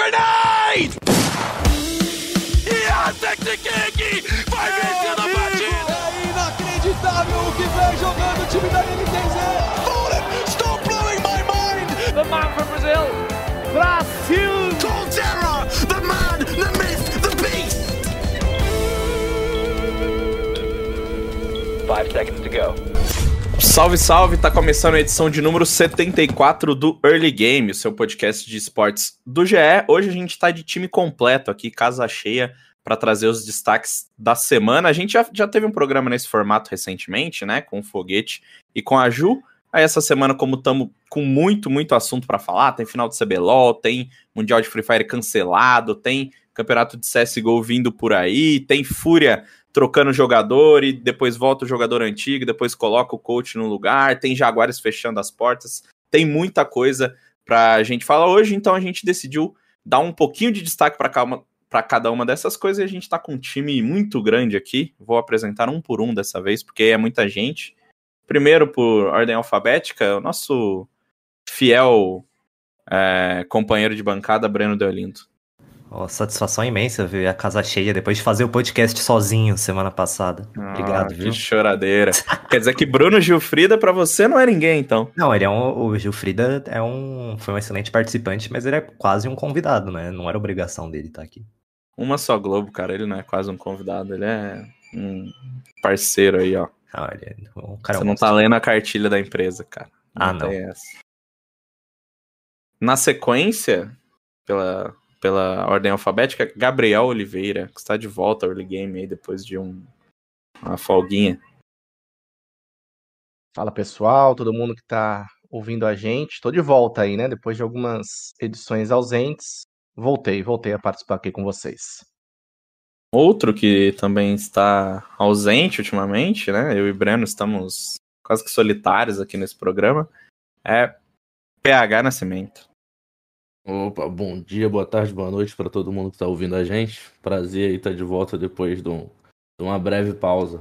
Grenade! Yasekiki vai vencendo a partida! É inacreditável o que vem jogando o time da NTZ! Fallen, stop blowing my mind! The man from Brazil, Brasil! Colterra, the man, the myth, the beast! Five seconds to go. Salve, salve! Tá começando a edição de número 74 do Early Game, o seu podcast de esportes do GE. Hoje a gente tá de time completo aqui, casa cheia, para trazer os destaques da semana. A gente já, já teve um programa nesse formato recentemente, né? Com o Foguete e com a Ju. Aí essa semana, como estamos com muito, muito assunto para falar, tem final de CBLOL, tem Mundial de Free Fire cancelado, tem campeonato de CSGO vindo por aí, tem Fúria trocando jogador e depois volta o jogador antigo, depois coloca o coach no lugar, tem Jaguares fechando as portas, tem muita coisa pra gente falar hoje, então a gente decidiu dar um pouquinho de destaque para cada uma dessas coisas e a gente tá com um time muito grande aqui. Vou apresentar um por um dessa vez, porque é muita gente. Primeiro, por ordem alfabética, o nosso fiel é, companheiro de bancada, Breno Deolindo. Oh, satisfação imensa ver a casa cheia depois de fazer o podcast sozinho semana passada. Obrigado, ah, viu? Que choradeira. Quer dizer que Bruno Gilfrida pra você não é ninguém, então. Não, ele é um. O Gilfrida é um. Foi um excelente participante, mas ele é quase um convidado, né? Não era obrigação dele estar aqui. Uma só Globo, cara. Ele não é quase um convidado, ele é um parceiro aí, ó. Ah, é um Você não tá lendo a cartilha da empresa, cara. Ah, não. essa. Na sequência, pela pela ordem alfabética, Gabriel Oliveira, que está de volta ao early game aí depois de um, uma folguinha. Fala pessoal, todo mundo que está ouvindo a gente. Estou de volta aí, né? Depois de algumas edições ausentes, voltei, voltei a participar aqui com vocês. Outro que também está ausente ultimamente, né? Eu e Breno estamos quase que solitários aqui nesse programa, é PH Nascimento. Opa, bom dia, boa tarde, boa noite para todo mundo que está ouvindo a gente. Prazer em estar de volta depois de, um, de, uma breve pausa.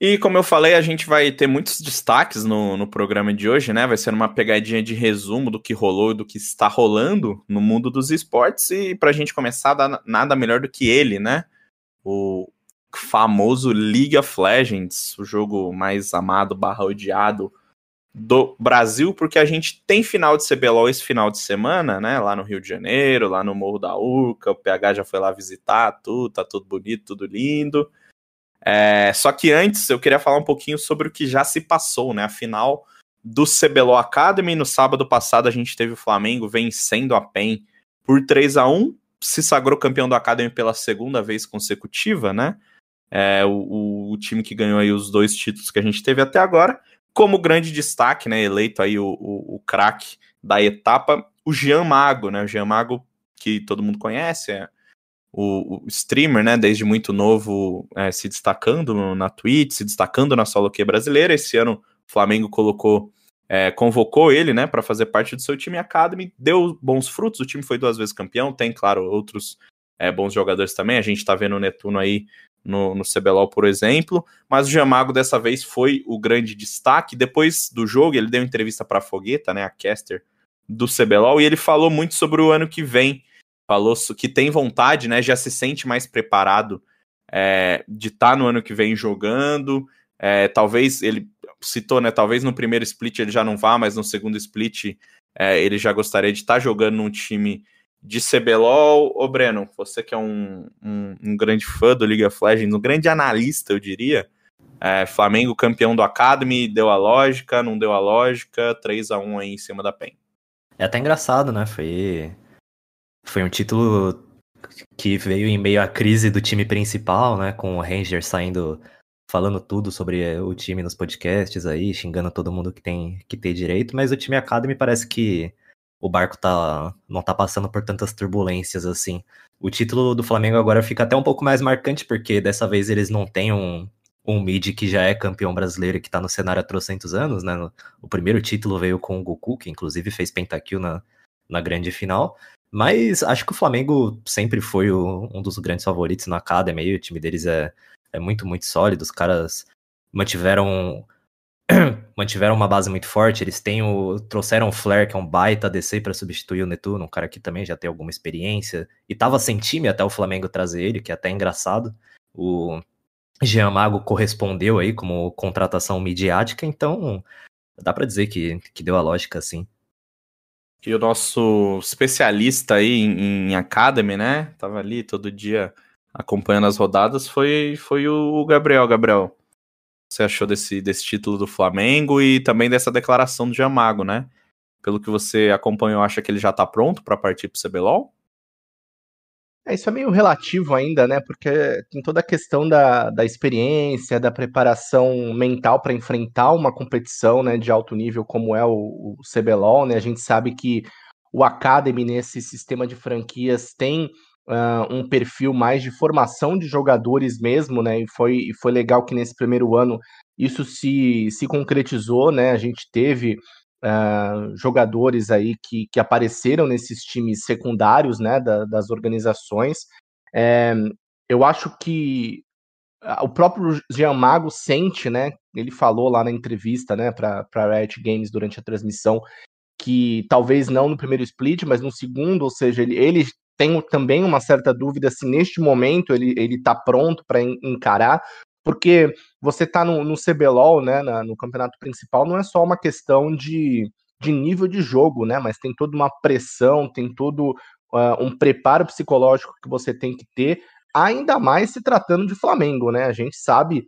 E como eu falei, a gente vai ter muitos destaques no, no programa de hoje, né? Vai ser uma pegadinha de resumo do que rolou e do que está rolando no mundo dos esportes. E para a gente começar, nada melhor do que ele, né? O famoso League of Legends, o jogo mais amado barra odiado do Brasil, porque a gente tem final de CBLOL esse final de semana, né? Lá no Rio de Janeiro, lá no Morro da Urca, o PH já foi lá visitar, tudo, tá tudo bonito, tudo lindo. É, só que antes eu queria falar um pouquinho sobre o que já se passou, né? A final do CBLOL Academy. No sábado passado a gente teve o Flamengo vencendo a PEN por 3 a 1 se sagrou campeão do Academy pela segunda vez consecutiva, né? É, o, o, time que ganhou aí os dois títulos que a gente teve até agora como grande destaque, né, eleito aí o, o, o craque da etapa, o Jean Mago, né, o Jean Mago que todo mundo conhece, é o, o streamer, né, desde muito novo, é, se destacando na Twitch, se destacando na solo que brasileira, esse ano o Flamengo colocou, é, convocou ele, né, para fazer parte do seu time Academy, deu bons frutos, o time foi duas vezes campeão, tem, claro, outros é, bons jogadores também, a gente tá vendo o Netuno aí no, no CBLOL, por exemplo, mas o Jamago dessa vez foi o grande destaque. Depois do jogo, ele deu entrevista para a Fogueta, né, a caster do CBLOL, e ele falou muito sobre o ano que vem. Falou que tem vontade, né, já se sente mais preparado é, de estar tá no ano que vem jogando. É, talvez ele citou, né? Talvez no primeiro split ele já não vá, mas no segundo split é, ele já gostaria de estar tá jogando num time de CBLOL. Ô, Breno, você que é um, um, um, grande fã do League of Legends, um grande analista, eu diria. É, Flamengo campeão do Academy, deu a lógica, não deu a lógica, 3 a 1 aí em cima da PEN. É até engraçado, né? Foi, foi um título que veio em meio à crise do time principal, né? Com o Ranger saindo, falando tudo sobre o time nos podcasts aí, xingando todo mundo que tem que ter direito, mas o time Academy parece que o barco tá, não tá passando por tantas turbulências assim. O título do Flamengo agora fica até um pouco mais marcante, porque dessa vez eles não têm um, um mid que já é campeão brasileiro e que tá no cenário há trocentos anos, né? O primeiro título veio com o Goku, que inclusive fez pentakill na, na grande final. Mas acho que o Flamengo sempre foi o, um dos grandes favoritos na Academy. O time deles é, é muito, muito sólido. Os caras mantiveram mantiveram uma base muito forte. Eles têm o. trouxeram o Flair, que é um baita DC para substituir o Netuno, um cara que também já tem alguma experiência. E tava sem time até o Flamengo trazer ele, que é até engraçado. O Jean Mago correspondeu aí como contratação midiática, então dá para dizer que, que deu a lógica, assim. E o nosso especialista aí em, em Academy, né? Tava ali todo dia acompanhando as rodadas, foi, foi o Gabriel. Gabriel, você achou desse, desse título do Flamengo e também dessa declaração do Jamago, né? Pelo que você acompanhou, acha que ele já tá pronto para partir pro CBLOL? É, isso é meio relativo ainda, né? Porque tem toda a questão da, da experiência, da preparação mental para enfrentar uma competição né, de alto nível como é o, o CBLOL, né? A gente sabe que o Academy nesse sistema de franquias tem uh, um perfil mais de formação de jogadores mesmo, né? E foi, e foi legal que nesse primeiro ano isso se, se concretizou, né? A gente teve uh, jogadores aí que, que apareceram nesses times secundários, né? Da, das organizações. É, eu acho que o próprio Jean Mago sente, né? Ele falou lá na entrevista, né, para Riot Games durante a transmissão, que talvez não no primeiro split, mas no segundo, ou seja, ele, ele tenho também uma certa dúvida se neste momento ele, ele tá pronto para encarar, porque você tá no, no CBLOL, né, na, no campeonato principal, não é só uma questão de, de nível de jogo, né, mas tem toda uma pressão, tem todo uh, um preparo psicológico que você tem que ter, ainda mais se tratando de Flamengo, né, a gente sabe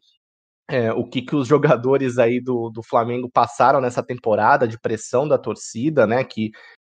é, o que, que os jogadores aí do, do Flamengo passaram nessa temporada de pressão da torcida, né? Que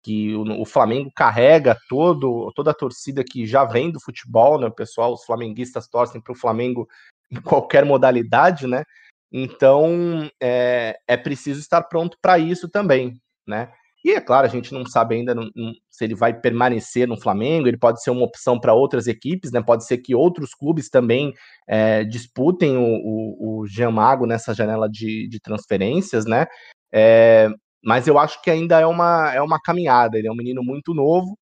que o, o, Flamengo carrega todo, toda a torcida que já vem do futebol, né? O pessoal, os flamenguistas torcem para o Flamengo em qualquer modalidade, né? Então é, é preciso estar pronto para isso também, né? E é claro, a gente não sabe ainda não, não, se ele vai permanecer no Flamengo, ele pode ser uma opção para outras equipes, né? Pode ser que outros clubes também é, disputem o, o, o Jean Mago nessa janela de, de transferências, né? É, mas eu acho que ainda é uma, é uma caminhada. Ele é um menino muito novo,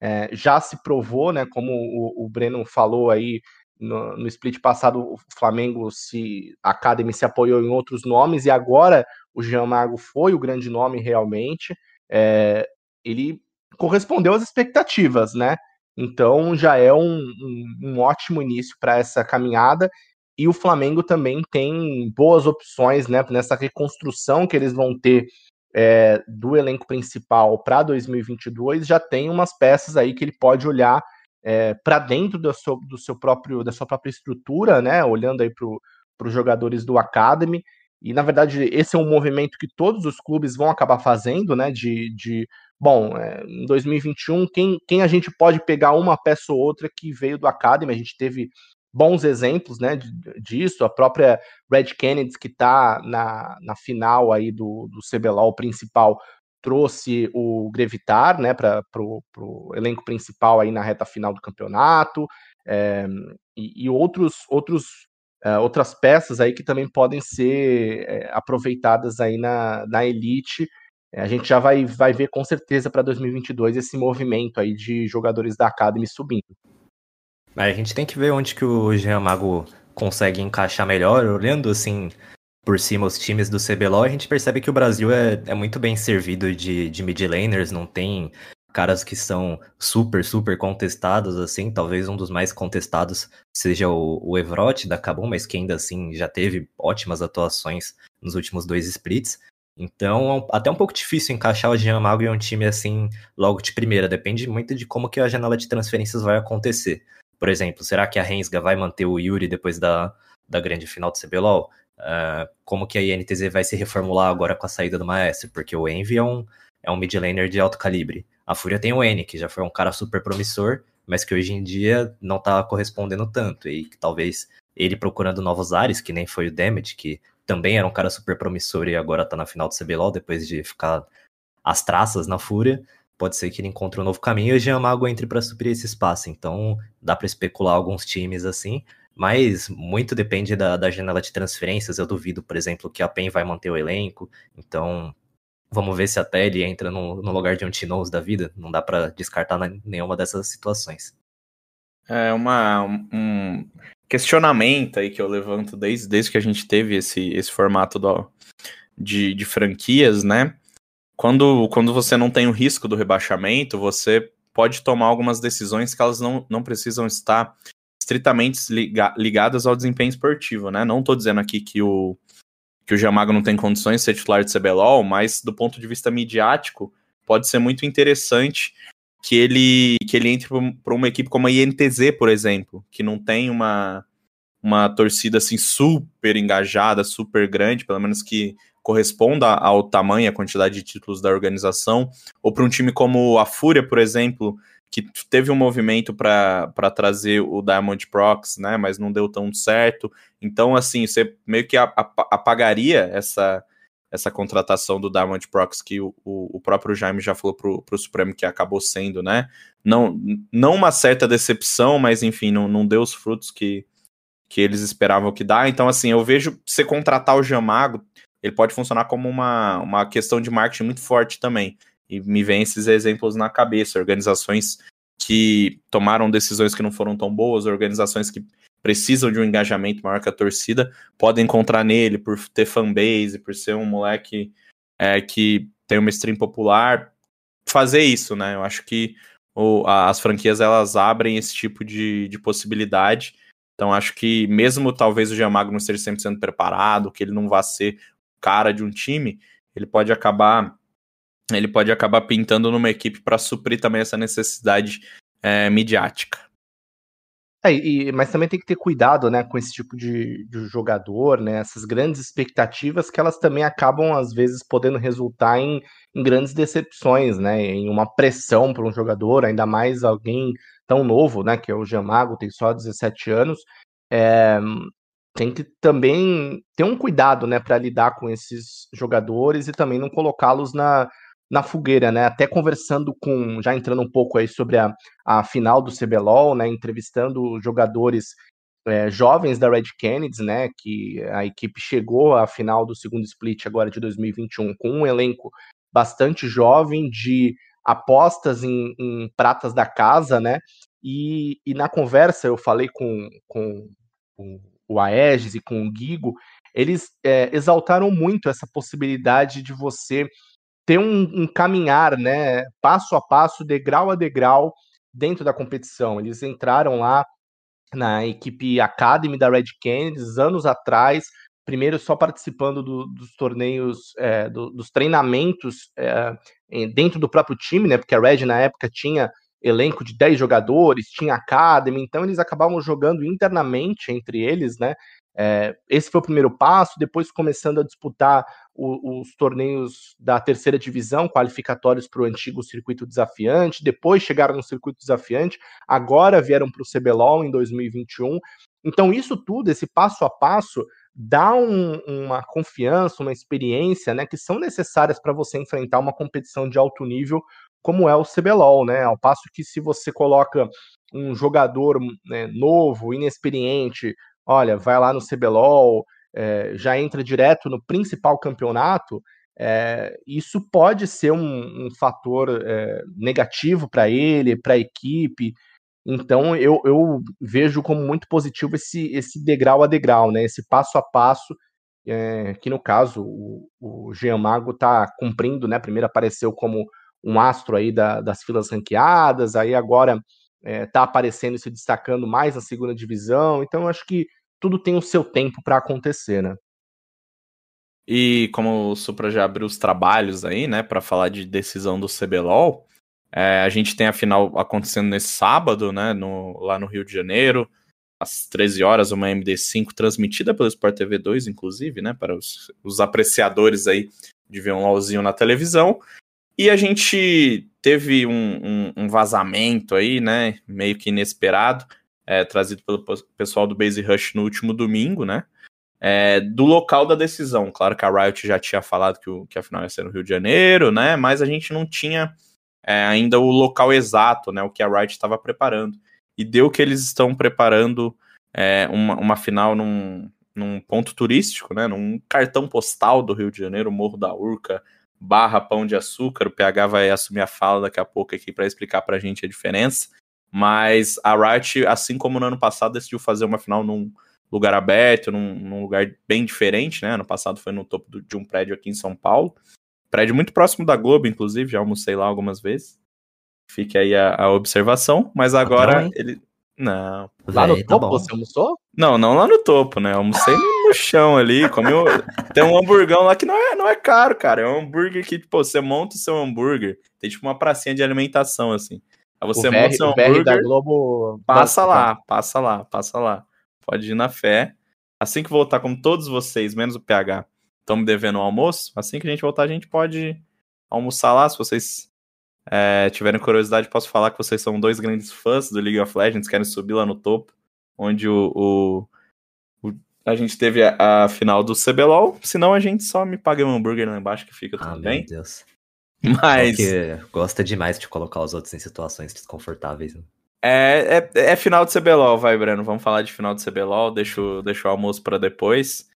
é, já se provou, né? Como o, o Breno falou aí no, no, split passado, o Flamengo se a Academy se apoiou em outros nomes e agora o Jean Mago foi o grande nome realmente. É, ele correspondeu às expectativas, né? Então já é um, um, um ótimo início para essa caminhada. E o Flamengo também tem boas opções né, nessa reconstrução que eles vão ter é, do elenco principal para 2022 já tem umas peças aí que ele pode olhar é, para dentro do seu, do seu próprio da sua própria estrutura, né? Olhando aí para os jogadores do Academy. E na verdade esse é um movimento que todos os clubes vão acabar fazendo, né? De, de bom, é, em 2021 quem, quem a gente pode pegar uma peça ou outra que veio do Academy? A gente teve bons exemplos né, disso. A própria Red Kennedy, que está na, na final aí do, do CBLOL principal, trouxe o Grevitar né, para o elenco principal aí na reta final do campeonato. É, e, e, outros, outros, é, outras peças aí que também podem ser é, aproveitadas aí na, na elite. a gente já vai, vai ver com certeza para 2022 esse movimento aí de jogadores da Academy subindo. Mas a gente tem que ver onde que o Jean Mago consegue encaixar melhor, olhando assim por cima os times do CBLOL, a gente percebe que o Brasil é, é muito bem servido de, de mid laners, não tem caras que são super, super contestados, assim, talvez um dos mais contestados seja o, o Evrote da Kabum, mas que ainda assim já teve ótimas atuações nos últimos dois splits. Então, até um pouco difícil encaixar o Jean Mago em um time assim logo de primeira, depende muito de como que a janela de transferências vai acontecer. Por exemplo, será que a Rensga vai manter o Yuri depois da, da grande final do CBLOL? Uh, como que a INTZ vai se reformular agora com a saída do Maestro? Porque o Envy é um, é um mid laner de alto calibre. A Fúria tem o N, que já foi um cara super promissor, mas que hoje em dia não tá correspondendo tanto. E talvez ele procurando novos ares, que nem foi o Damage, que também era um cara super promissor e agora tá na final do CBLOL, depois de ficar as traças na Fúria pode ser que ele encontre um novo caminho e o Jean Mago entre para suprir esse espaço. Então, dá para especular alguns times assim, mas muito depende da, da, janela de transferências. Eu duvido, por exemplo, que a PEN vai manter o elenco. Então, vamos ver se até ele entra no, no lugar de um Tinoz da vida. Não dá para descartar nenhuma dessas situações. É uma, um questionamento aí que eu levanto desde, desde que a gente teve esse, esse formato do, de, de franquias, né? Quando, quando você não tem o risco do rebaixamento, você pode tomar algumas decisões que elas não, não precisam estar estritamente liga, ligadas ao desempenho esportivo, né? Não estou dizendo aqui que o, que o Jamago não tem condições de ser titular de CBLOL, mas do ponto de vista midiático, pode ser muito interessante que ele, que ele entre para uma equipe como a INTZ, por exemplo, que não tem uma, uma torcida assim super engajada, super grande, pelo menos que corresponda ao tamanho, à quantidade de títulos da organização, ou para um time como a Fúria, por exemplo, que teve um movimento para trazer o Diamond Prox, né, mas não deu tão certo. Então, assim, você meio que apagaria essa, essa contratação do Diamond Prox, que o, o, próprio Jaime já falou pro, pro Supremo que acabou sendo, né? Não, não uma certa decepção, mas enfim, não, não deu os frutos que, que eles esperavam que dá. Então, assim, eu vejo você contratar o Jamago, ele pode funcionar como uma, uma questão de marketing muito forte também. E me vem esses exemplos na cabeça, organizações que tomaram decisões que não foram tão boas, organizações que precisam de um engajamento maior que a torcida, podem encontrar nele por ter fanbase, por ser um moleque é, que tem uma stream popular, fazer isso, né? Eu acho que o, as franquias elas abrem esse tipo de, de possibilidade. Então acho que mesmo talvez o Giamago não esteja 100% preparado, que ele não vá ser cara de um time, ele pode acabar ele pode acabar pintando numa equipe para suprir também essa necessidade é, midiática. É, e, mas também tem que ter cuidado, né, com esse tipo de, de, jogador, né, essas grandes expectativas que elas também acabam às vezes podendo resultar em, em grandes decepções, né, em uma pressão para um jogador, ainda mais alguém tão novo, né, que é o Jamago, tem só 17 anos, é, tem que também ter um cuidado, né, para lidar com esses jogadores e também não colocá-los na, na fogueira, né? Até conversando com, já entrando um pouco aí sobre a, a final do CBLOL, né? Entrevistando jogadores é, jovens da Red Kennedy, né? Que a equipe chegou à final do segundo split agora de 2021 com um elenco bastante jovem de apostas em, em pratas da casa, né? E, e, na conversa eu falei com, com, com o Aegis e com o Guigo, eles é, exaltaram muito essa possibilidade de você ter um, um caminhar, né, passo a passo, degrau a degrau, dentro da competição. Eles entraram lá na equipe Academy da Red Kennedy anos atrás, primeiro só participando do, dos torneios, é, do, dos treinamentos é, dentro do próprio time, né? Porque a Red na época tinha elenco de 10 jogadores, tinha Academy, então eles acabavam jogando internamente entre eles, né? É, esse foi o primeiro passo, depois começando a disputar o, os torneios da terceira divisão, qualificatórios para o antigo circuito desafiante, depois chegaram no circuito desafiante, agora vieram para o CBLOL em 2021. Então, isso tudo, esse passo a passo, dá um, uma confiança, uma experiência, né, que são necessárias para você enfrentar uma competição de alto nível como é o CBLOL, né? Ao passo que se você coloca um jogador né, novo, inexperiente, olha, vai lá no CBLOL, é, já entra direto no principal campeonato, é, isso pode ser um, um fator é, negativo para ele, para a equipe. Então eu, eu, vejo como muito positivo esse, esse degrau a degrau, né? Esse passo a passo, é, que no caso o, o Jean Mago está cumprindo, né? Primeiro apareceu como um astro aí da, das filas ranqueadas, aí agora está tá aparecendo e se destacando mais na segunda divisão. Então, acho que tudo tem o seu tempo para acontecer, né? E como o Supra já abriu os trabalhos aí, né, para falar de decisão do CBLOL, é, a gente tem a final acontecendo nesse sábado, né, no, lá no Rio de Janeiro, às 13 horas, uma MD5 transmitida pelo Sport TV 2, inclusive, né, para os, os apreciadores aí de ver um LOLzinho na televisão. E a gente teve um, um, um, vazamento aí, né? Meio que inesperado, é, trazido pelo pessoal do Base Rush no último domingo, né? É, do local da decisão. Claro que a Riot já tinha falado que, o, que a final ia ser no Rio de Janeiro, né? Mas a gente não tinha é, ainda o local exato, né? O que a Riot estava preparando. E deu que eles estão preparando é, uma, uma final num, num ponto turístico, né? Num cartão postal do Rio de Janeiro, Morro da Urca, barra Pão de Açúcar. O PH vai assumir a fala daqui a pouco aqui para explicar para a gente a diferença. Mas a Riot, assim como no ano passado, decidiu fazer uma final num, lugar aberto, num, num lugar bem diferente, né? Ano passado foi no topo do, de um prédio aqui em São Paulo. Prédio muito próximo da Globo, inclusive, já almocei lá algumas vezes. Fique aí a, a observação, mas agora hein? ele. Não. Lá no Véi, tá topo bom. você almoçou? Não, não lá no topo, né? Eu Almocei no, no chão ali, comi um- Tem um hamburgão lá que não é, não é caro, cara. É um hambúrguer que, pô, você monta o seu hambúrguer. Tem tipo uma pracinha de alimentação, assim. Aí você o monta o seu o hambúrguer. da Globo. Passa lá, passa lá, passa lá. Pode ir na fé. Assim que voltar, como todos vocês, menos o PH, estão me devendo um almoço, assim que a gente voltar, a gente pode almoçar lá. Se vocês é, tiverem curiosidade, posso falar que vocês são dois grandes fãs do League of Legends, querem subir lá no topo, onde o, o- o- a gente teve a, a final do CBLOL. Senão a gente só me paga um hambúrguer lá embaixo que fica Ah, tudo meu bem. Deus. Mas. Porque gosta demais de colocar os outros em situações desconfortáveis. né? É, é, é final de CBLOL, vai, Breno. Vamos falar de final de CBLOL. Deixa, o- deixa o almoço pra depois.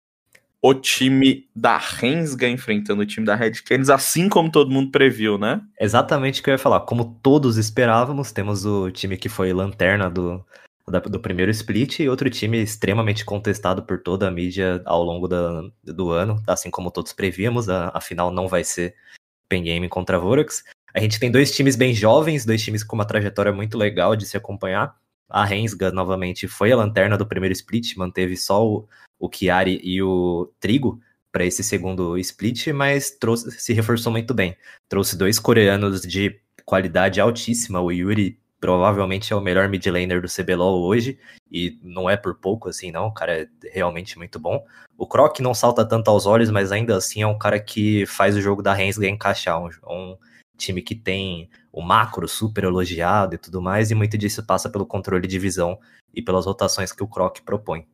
O time da Rensga enfrentando o time da Red Canids, assim como todo mundo previu, né? Exatamente o que eu ia falar. Como todos esperávamos, temos o time que foi lanterna do, do primeiro split e outro time extremamente contestado por toda a mídia ao longo da- do ano, assim como todos prevíamos. A, a final não vai ser Pen Game contra a Vorax. A gente tem dois times bem jovens, dois times com uma trajetória muito legal de se acompanhar. A Rensga, novamente, foi a lanterna do primeiro split, manteve só o, o Chiari e o Trigo para esse segundo split, mas trouxe, se reforçou muito bem. Trouxe dois coreanos de qualidade altíssima. O Yuri provavelmente é o melhor mid laner do CBLOL hoje, e não é por pouco assim, não. O cara é realmente muito bom. O Croc não salta tanto aos olhos, mas ainda assim é um cara que faz o jogo da Rensga encaixar. Um, um time que tem o macro super elogiado e tudo mais, e muito disso passa pelo controle de visão e pelas rotações que o Croc propõe.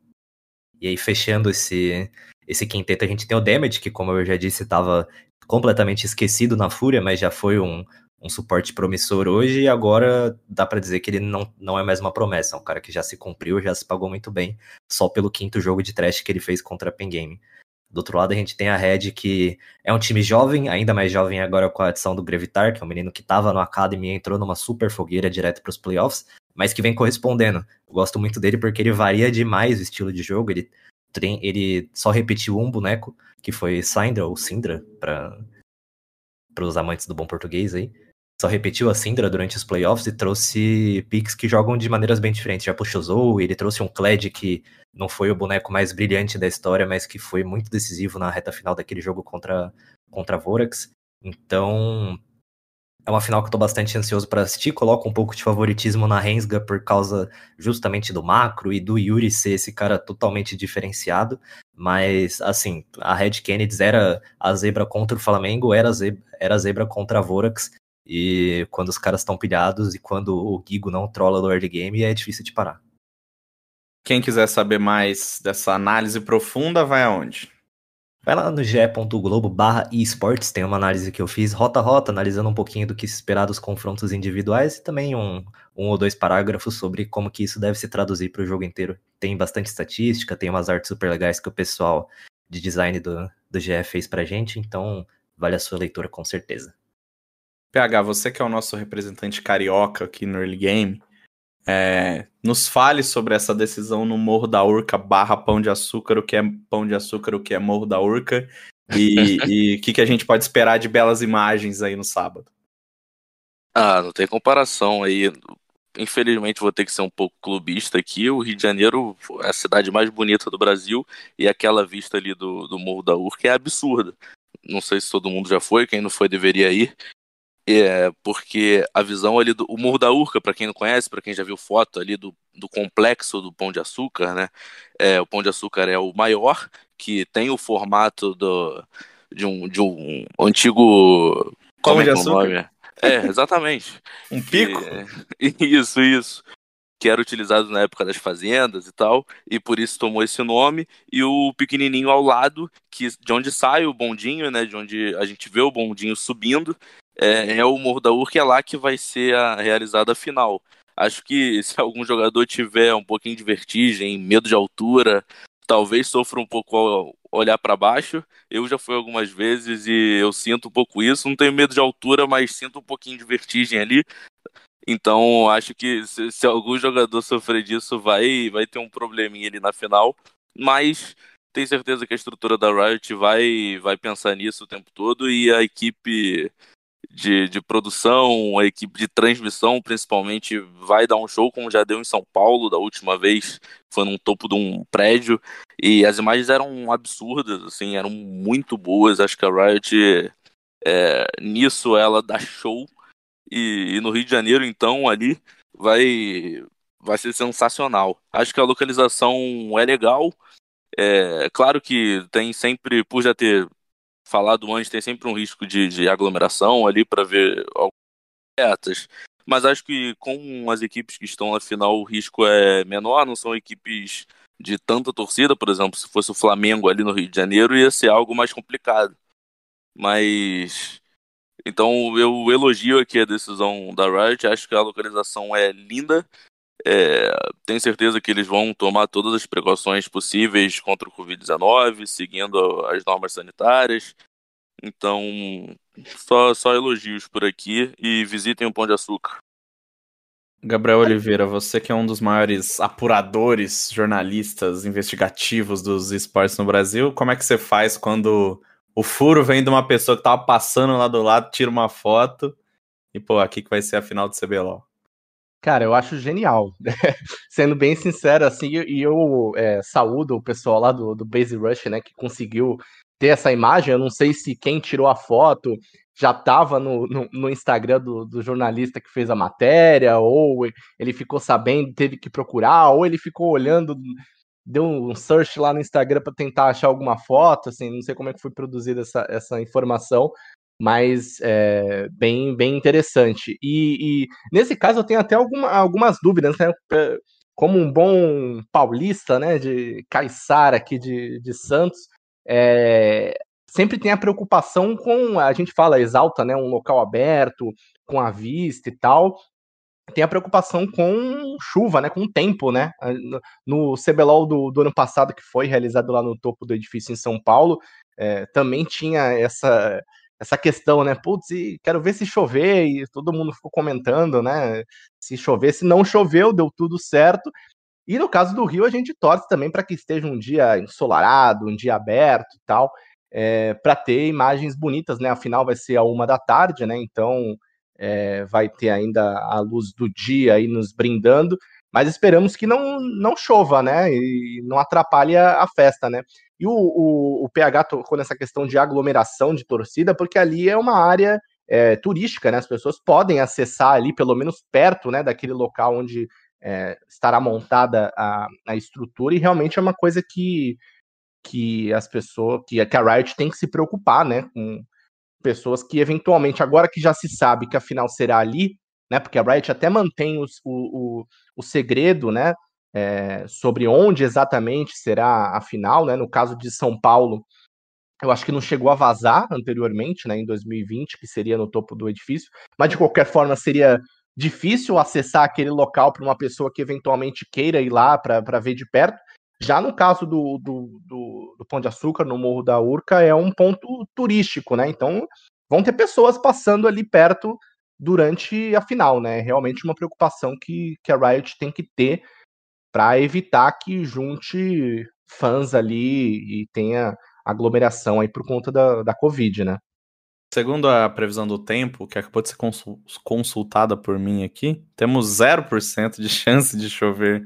E aí, fechando esse, esse quinteto, a gente tem o Damage, que, como eu já disse, estava completamente esquecido na Fúria, mas já foi um, um suporte promissor hoje, e agora dá pra dizer que ele não, não é mais uma promessa. É um cara que já se cumpriu, já se pagou muito bem, só pelo quinto jogo de trash que ele fez contra a Pen Game. Do outro lado, a gente tem a Red, que é um time jovem, ainda mais jovem agora com a adição do Grevitar, que é um menino que estava no Academy e entrou numa super fogueira direto para os playoffs, mas que vem correspondendo. Eu gosto muito dele porque ele varia demais o estilo de jogo, ele, tem- ele só repetiu um boneco, que foi Syndra, ou Syndra, para os amantes do bom português aí. Só repetiu a Syndra durante os playoffs e trouxe picks que jogam de maneiras bem diferentes. Já puxou Zoe, ele trouxe um Kled que não foi o boneco mais brilhante da história, mas que foi muito decisivo na reta final daquele jogo contra, contra a Vorax. Então, é uma final que eu tô bastante ansioso para assistir. Coloco um pouco de favoritismo na Rensga por causa justamente do macro e do Yuri ser esse cara totalmente diferenciado. Mas, assim, a Red Kennedy era a zebra contra o Flamengo, era a zebra, era a zebra contra a Vorax. E quando os caras estão pilhados e quando o Gigo não trola no early game, é difícil de parar. Quem quiser saber mais dessa análise profunda, vai aonde? Vai lá no ge.globo barra esportes, tem uma análise que eu fiz rota a rota, analisando um pouquinho do que se esperar dos confrontos individuais e também um, um ou dois parágrafos sobre como que isso deve se traduzir para o jogo inteiro. Tem bastante estatística, tem umas artes super legais que o pessoal de design do, do GE fez pra gente, então vale a sua leitura com certeza. PH, você que é o nosso representante carioca aqui no Early Game, é, nos fale sobre essa decisão no Morro da Urca barra Pão de Açúcar, o que é Pão de Açúcar, o que é Morro da Urca, e o que, que a gente pode esperar de belas imagens aí no sábado. Ah, não tem comparação aí. Infelizmente vou ter que ser um pouco clubista aqui. O Rio de Janeiro é a cidade mais bonita do Brasil e aquela vista ali do, do Morro da Urca é absurda. Não sei se todo mundo já foi, quem não foi deveria ir. É, porque a visão ali do o Morro da Urca, para quem não conhece, para quem já viu foto ali do, do complexo do Pão de Açúcar, né? É, o Pão de Açúcar é o maior, que tem o formato do, de, um, de um antigo. Pão como é de que é o açúcar? nome? É, exatamente. Um pico? Que- Isso, isso. Que era utilizado na época das fazendas e tal, e por isso tomou esse nome. E o pequenininho ao lado, que de onde sai o bondinho, né? De onde a gente vê o bondinho subindo, é, é o Morro da Urca, é lá que vai ser a, realizada a final. Acho que se algum jogador tiver um pouquinho de vertigem, medo de altura, talvez sofra um pouco ao olhar para baixo. Eu já fui algumas vezes e eu sinto um pouco isso. Não tenho medo de altura, mas sinto um pouquinho de vertigem ali. Então, acho que se, se, algum jogador sofrer disso, vai, vai ter um probleminha ali na final. Mas tenho certeza que a estrutura da Riot vai, vai pensar nisso o tempo todo e a equipe de, de produção, a equipe de transmissão, principalmente, vai dar um show, como já deu em São Paulo da última vez, foi num topo de um prédio, e as imagens eram absurdas, assim, eram muito boas. Acho que a Riot, é, nisso, ela dá show, e, e no Rio de Janeiro, então, ali, vai, vai ser sensacional. Acho que a localização é legal. É claro que tem sempre, por já ter falado antes, tem sempre um risco de, de aglomeração ali para ver algumas Mas acho que com as equipes que estão na final o risco é menor, não são equipes de tanta torcida, por exemplo, se fosse o Flamengo ali no Rio de Janeiro, ia ser algo mais complicado. Mas então eu elogio aqui a decisão da Riot, acho que a localização é linda. É, tenho certeza que eles vão tomar todas as precauções possíveis contra o Covid-19, seguindo as normas sanitárias. Então, só, só elogios por aqui e visitem o Pão de Açúcar. Gabriel Oliveira, você que é um dos maiores apuradores, jornalistas, investigativos dos esportes no Brasil, como é que você faz quando o furo vem de uma pessoa que tava passando lá do lado, tira uma foto e, pô, aqui que vai ser a final do CBLOL? Cara, eu acho genial. Sendo bem sincero, assim, e eu é, saúdo o pessoal lá do, do Base Rush, né, que conseguiu ter essa imagem. Eu não sei se quem tirou a foto já estava no, no, no, Instagram do, do, jornalista que fez a matéria, ou ele ficou sabendo, teve que procurar, ou ele ficou olhando, deu um search lá no Instagram para tentar achar alguma foto, assim, não sei como é que foi produzida essa, essa informação, mas é, bem, bem interessante. E, e, nesse caso eu tenho até alguma, algumas dúvidas, né? Como um bom paulista, né, de Caiçara aqui de, de Santos, é, sempre tem a preocupação com, a gente fala, exalta, né, um local aberto, com a vista e tal, tem a preocupação com chuva, né, com o tempo, né, no CBLOL do, do ano passado, que foi realizado lá no topo do edifício em São Paulo, é, também tinha essa essa questão, né? Putz, quero ver se chover, e todo mundo ficou comentando, né? Se chover, se não choveu, deu tudo certo. E no caso do Rio, a gente torce também para que esteja um dia ensolarado, um dia aberto e tal, é, para ter imagens bonitas, né? Afinal, vai ser a uma da tarde, né? Então é, vai ter ainda a luz do dia aí nos brindando, mas esperamos que não, não chova, né? E não atrapalhe a, a festa, né? E o, o, o, PH tocou nessa questão de aglomeração de torcida, porque ali é uma área é, turística, né? As pessoas podem acessar ali, pelo menos perto, né, daquele local onde é, estará montada a, a estrutura, e realmente é uma coisa que, que as pessoas, que, que a Riot tem que se preocupar, né? Com pessoas que eventualmente, agora que já se sabe que a final será ali, né? Porque a Riot até mantém o, o, o segredo, né? é, sobre onde exatamente será a final, né? No caso de São Paulo, eu acho que não chegou a vazar anteriormente, né? Em 2020, que seria no topo do edifício, mas de qualquer forma seria difícil acessar aquele local para uma pessoa que eventualmente queira ir lá para ver de perto. Já no caso do, do, do, do, Pão de Açúcar, no Morro da Urca, é um ponto turístico, né? Então vão ter pessoas passando ali perto durante a final, né? É realmente uma preocupação que, que a Riot tem que ter para evitar que junte fãs ali e tenha aglomeração aí por conta da, da Covid, né? Segundo a previsão do tempo, que acabou de ser consultada por mim aqui, temos 0% de chance de chover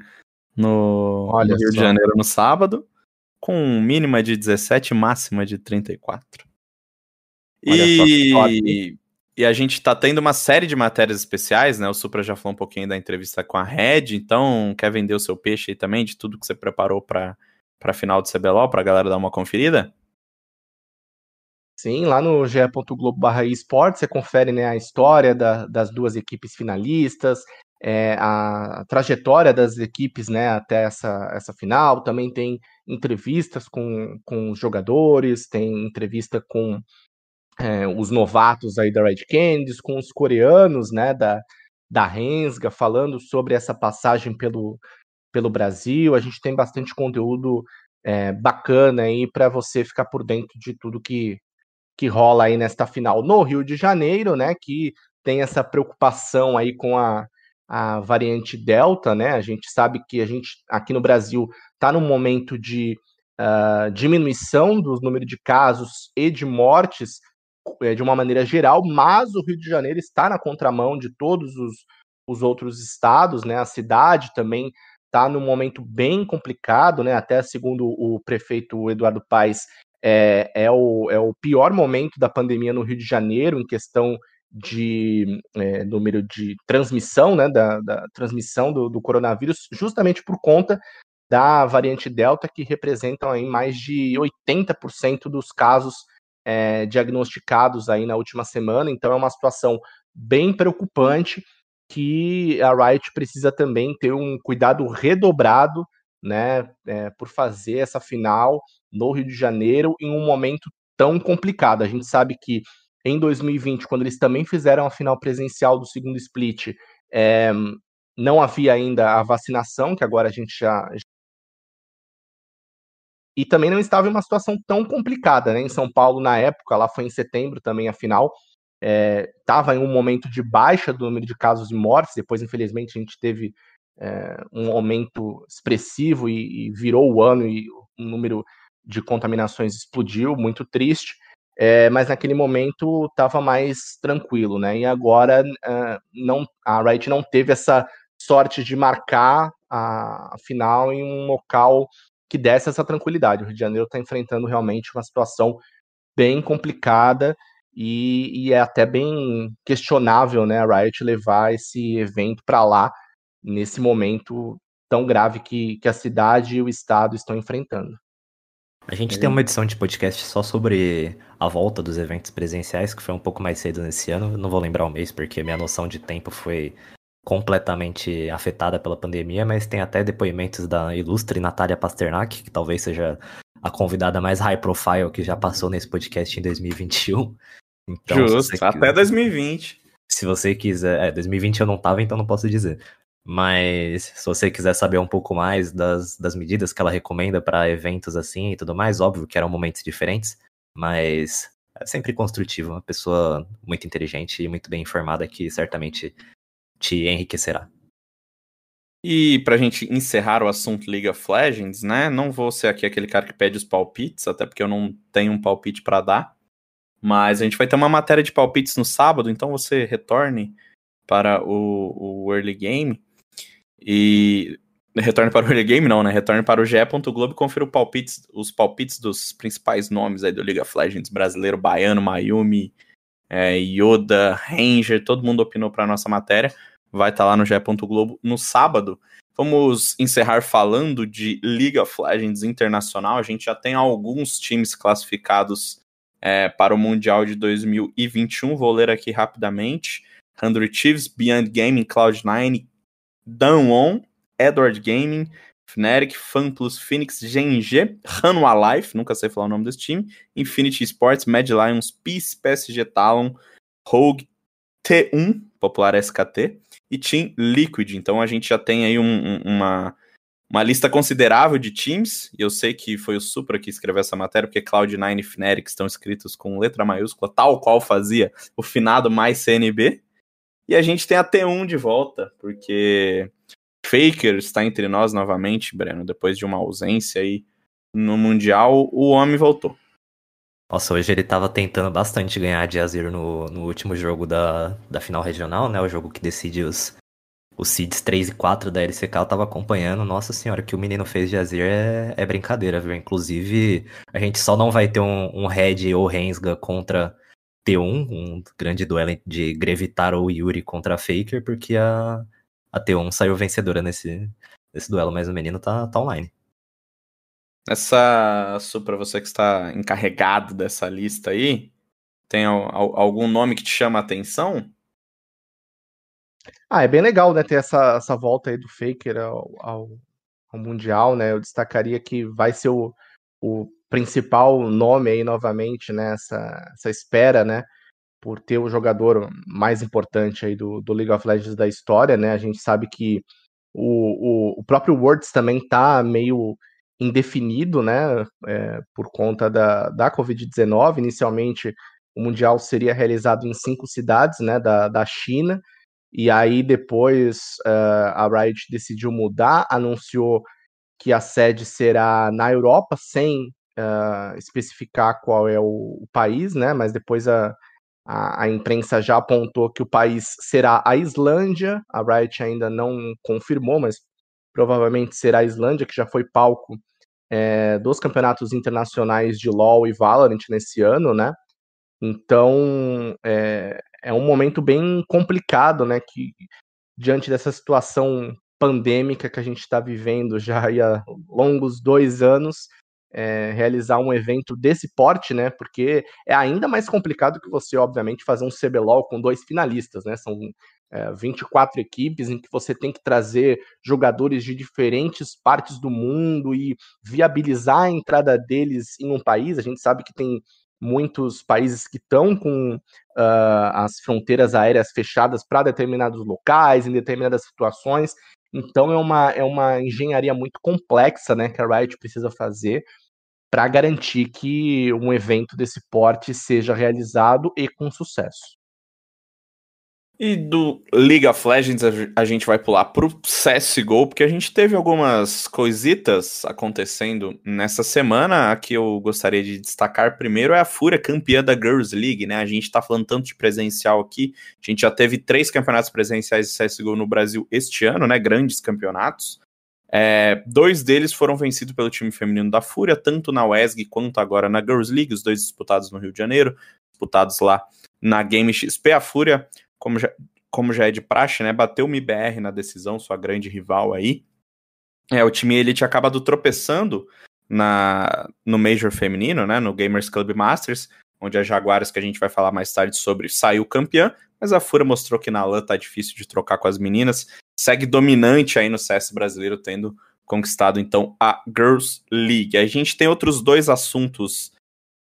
no, no Rio só. de Janeiro no sábado, com mínima de 17 máxima de 34. Olha e e a gente tá tendo uma série de matérias especiais, né? O Supra já falou um pouquinho da entrevista com a Red, então quer vender o seu peixe aí também, de tudo que você preparou para a final do CBLOL, para a galera dar uma conferida? Sim, lá no ge.globo esportes você confere né, a história da, das duas equipes finalistas, é, a trajetória das equipes né, até essa, essa final, também tem entrevistas com, com jogadores, tem entrevista com é, os novatos aí da Red Candies, com os coreanos, né, da, da Rensga, falando sobre essa passagem pelo, pelo Brasil. A gente tem bastante conteúdo é, bacana aí para você ficar por dentro de tudo que, que rola aí nesta final no Rio de Janeiro, né, que tem essa preocupação aí com a, a variante Delta, né? A gente sabe que a gente aqui no Brasil está num momento de uh, diminuição dos números de casos e de mortes de uma maneira geral, mas o Rio de Janeiro está na contramão de todos os, os outros estados, né? A cidade também está num momento bem complicado, né? Até segundo o prefeito Eduardo Paes, é, é, o, é o pior momento da pandemia no Rio de Janeiro em questão de é, número de transmissão, né? Da, da transmissão do, do, coronavírus, justamente por conta da variante Delta, que representam aí mais de 80% dos casos é, diagnosticados aí na última semana. Então é uma situação bem preocupante que a Riot precisa também ter um cuidado redobrado, né, é, por fazer essa final no Rio de Janeiro em um momento tão complicado. A gente sabe que em 2020, quando eles também fizeram a final presencial do segundo split, é, não havia ainda a vacinação, que agora a gente já, e também não estava em uma situação tão complicada, né? Em São Paulo, na época, lá foi em setembro também a final, estava é, em um momento de baixa do número de casos e mortes, depois, infelizmente, a gente teve é, um aumento expressivo e, e, virou o ano e o número de contaminações explodiu, muito triste, é, mas naquele momento estava mais tranquilo, né? E agora é, não, a Riot não teve essa sorte de marcar a, a final em um local que desse essa tranquilidade. O Rio de Janeiro está enfrentando realmente uma situação bem complicada e, e, é até bem questionável, né, a Riot levar esse evento para lá nesse momento tão grave que, que a cidade e o estado estão enfrentando. A gente é. tem uma edição de podcast só sobre a volta dos eventos presenciais, que foi um pouco mais cedo nesse ano. Não vou lembrar o mês, porque minha noção de tempo foi completamente afetada pela pandemia, mas tem até depoimentos da ilustre Natália Pasternak, que talvez seja a convidada mais high profile que já passou nesse podcast em 2021. Então, Justo, até 2020. Se você quiser. É, 2020 eu não tava, então não posso dizer. Mas se você quiser saber um pouco mais das, das medidas que ela recomenda para eventos assim e tudo mais, óbvio que eram momentos diferentes, mas é sempre construtivo, uma pessoa muito inteligente e muito bem informada que certamente te enriquecerá. E pra gente encerrar o assunto League of Legends, né? Não vou ser aqui aquele cara que pede os palpites, até porque eu não tenho um palpite para dar. Mas a gente vai ter uma matéria de palpites no sábado, então você retorne para o, o early game. E. Retorne para o early game, não, né? Retorne para o ge.globo e confira palpites, os palpites dos principais nomes aí do League of Legends brasileiro, baiano, Mayumi, é, Yoda, Ranger, todo mundo opinou para nossa matéria. Vai estar tá lá no GE. Globo no sábado. Vamos encerrar falando de League of Legends Internacional. A gente já tem alguns times classificados é, para o Mundial de 2021. Vou ler aqui rapidamente. 100 Chiefs, Beyond Gaming, Cloud9, Danwon, Edward Gaming, Fnatic, FanPlus, Phoenix, GNG, Hanwha Life, nunca sei falar o nome desse time, Infinity Sports, Mad Lions, Peace, PSG Talon, Rogue, T1, popular SKT, e Team Liquid. Então a gente já tem aí um, um, uma, uma lista considerável de times, e eu sei que foi o Supra que escreveu essa matéria, porque Cloud9 e Fnatic estão escritos com letra maiúscula, tal qual fazia o finado mais CNB. E a gente tem a T1 de volta, porque Faker está entre nós novamente, Breno, depois de uma ausência aí no Mundial, o homem voltou. Nossa, hoje ele estava tentando bastante ganhar de Azir no, no último jogo da, da final regional, né? O jogo que decide os, os seeds 3 e 4 da LCK, eu tava acompanhando. Nossa senhora, o que o menino fez de Azir é, é brincadeira, viu? Inclusive, a gente só não vai ter um, um Red ou Rensga contra T1, um grande duelo de Grevitar ou Yuri contra Faker, porque a, a T1 saiu vencedora nesse, nesse duelo, mas o menino tá, tá online. Essa, Supra, você que está encarregado dessa lista aí, tem algum nome que te chama a atenção? Ah, é bem legal, né, ter essa, essa volta aí do Faker ao, ao, ao Mundial, né, eu destacaria que vai ser o, o principal nome aí novamente, né, essa, essa espera, né, por ter o jogador mais importante aí do, do League of Legends da história, né? A gente sabe que o, o, o próprio Worlds também tá meio indefinido, né? É, por conta da, da Covid-19. Inicialmente o Mundial seria realizado em cinco cidades né, da, da China, e aí depois uh, a Riot decidiu mudar, anunciou que a sede será na Europa, sem uh, especificar qual é o, o, país, né? Mas depois a, a, a, imprensa já apontou que o país será a Islândia. A Riot ainda não confirmou, mas provavelmente será a Islândia, que já foi palco é, dos campeonatos internacionais de LoL e Valorant nesse ano, né? Então é, é um momento bem complicado, né? Que diante dessa situação pandêmica que a gente está vivendo já há longos dois anos, é, realizar um evento desse porte, né? Porque é ainda mais complicado que você, obviamente, fazer um CBLOL com dois finalistas, né? São é, 24 equipes em que você tem que trazer jogadores de diferentes partes do mundo e viabilizar a entrada deles em um país. A gente sabe que tem muitos países que estão com uh, as fronteiras aéreas fechadas para determinados locais, em determinadas situações. Então é uma, é uma engenharia muito complexa né, que a Riot precisa fazer para garantir que um evento desse porte seja realizado e com sucesso. E do League of Legends a gente vai pular pro CSGO, porque a gente teve algumas coisitas acontecendo nessa semana. A que eu gostaria de destacar primeiro é a Fúria campeã da Girls League, né? A gente tá falando tanto de presencial aqui. A gente já teve três campeonatos presenciais de CSGO no Brasil este ano, né? Grandes campeonatos. É, dois deles foram vencidos pelo time feminino da Fúria, tanto na WESG quanto agora na Girls League, os dois disputados no Rio de Janeiro, disputados lá na Game XP. A Fúria como já, como já é de praxe, né? Bateu o MIBR na decisão, sua grande rival aí. É, o time Elite acaba do tropeçando na, no Major feminino, né? No Gamers Club Masters, onde a Jaguares, que a gente vai falar mais tarde sobre, saiu campeã, mas a Fúria mostrou que na LAN tá difícil de trocar com as meninas. Segue dominante aí no CS brasileiro, tendo conquistado então a Girls League. A gente tem outros dois assuntos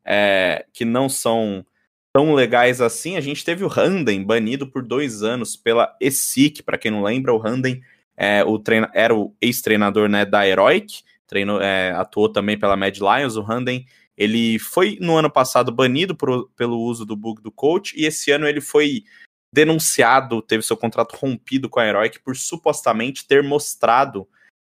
é, que não são tão legais assim. A gente teve o Handen banido por dois anos pela ESIC. Para quem não lembra, o Handen é, o treina, era o ex-treinador né, da Heroic, treinou, é, atuou também pela Mad Lions. O Handen ele foi no ano passado banido por, pelo uso do bug do coach e esse ano ele foi denunciado, teve seu contrato rompido com a Heroic por supostamente ter mostrado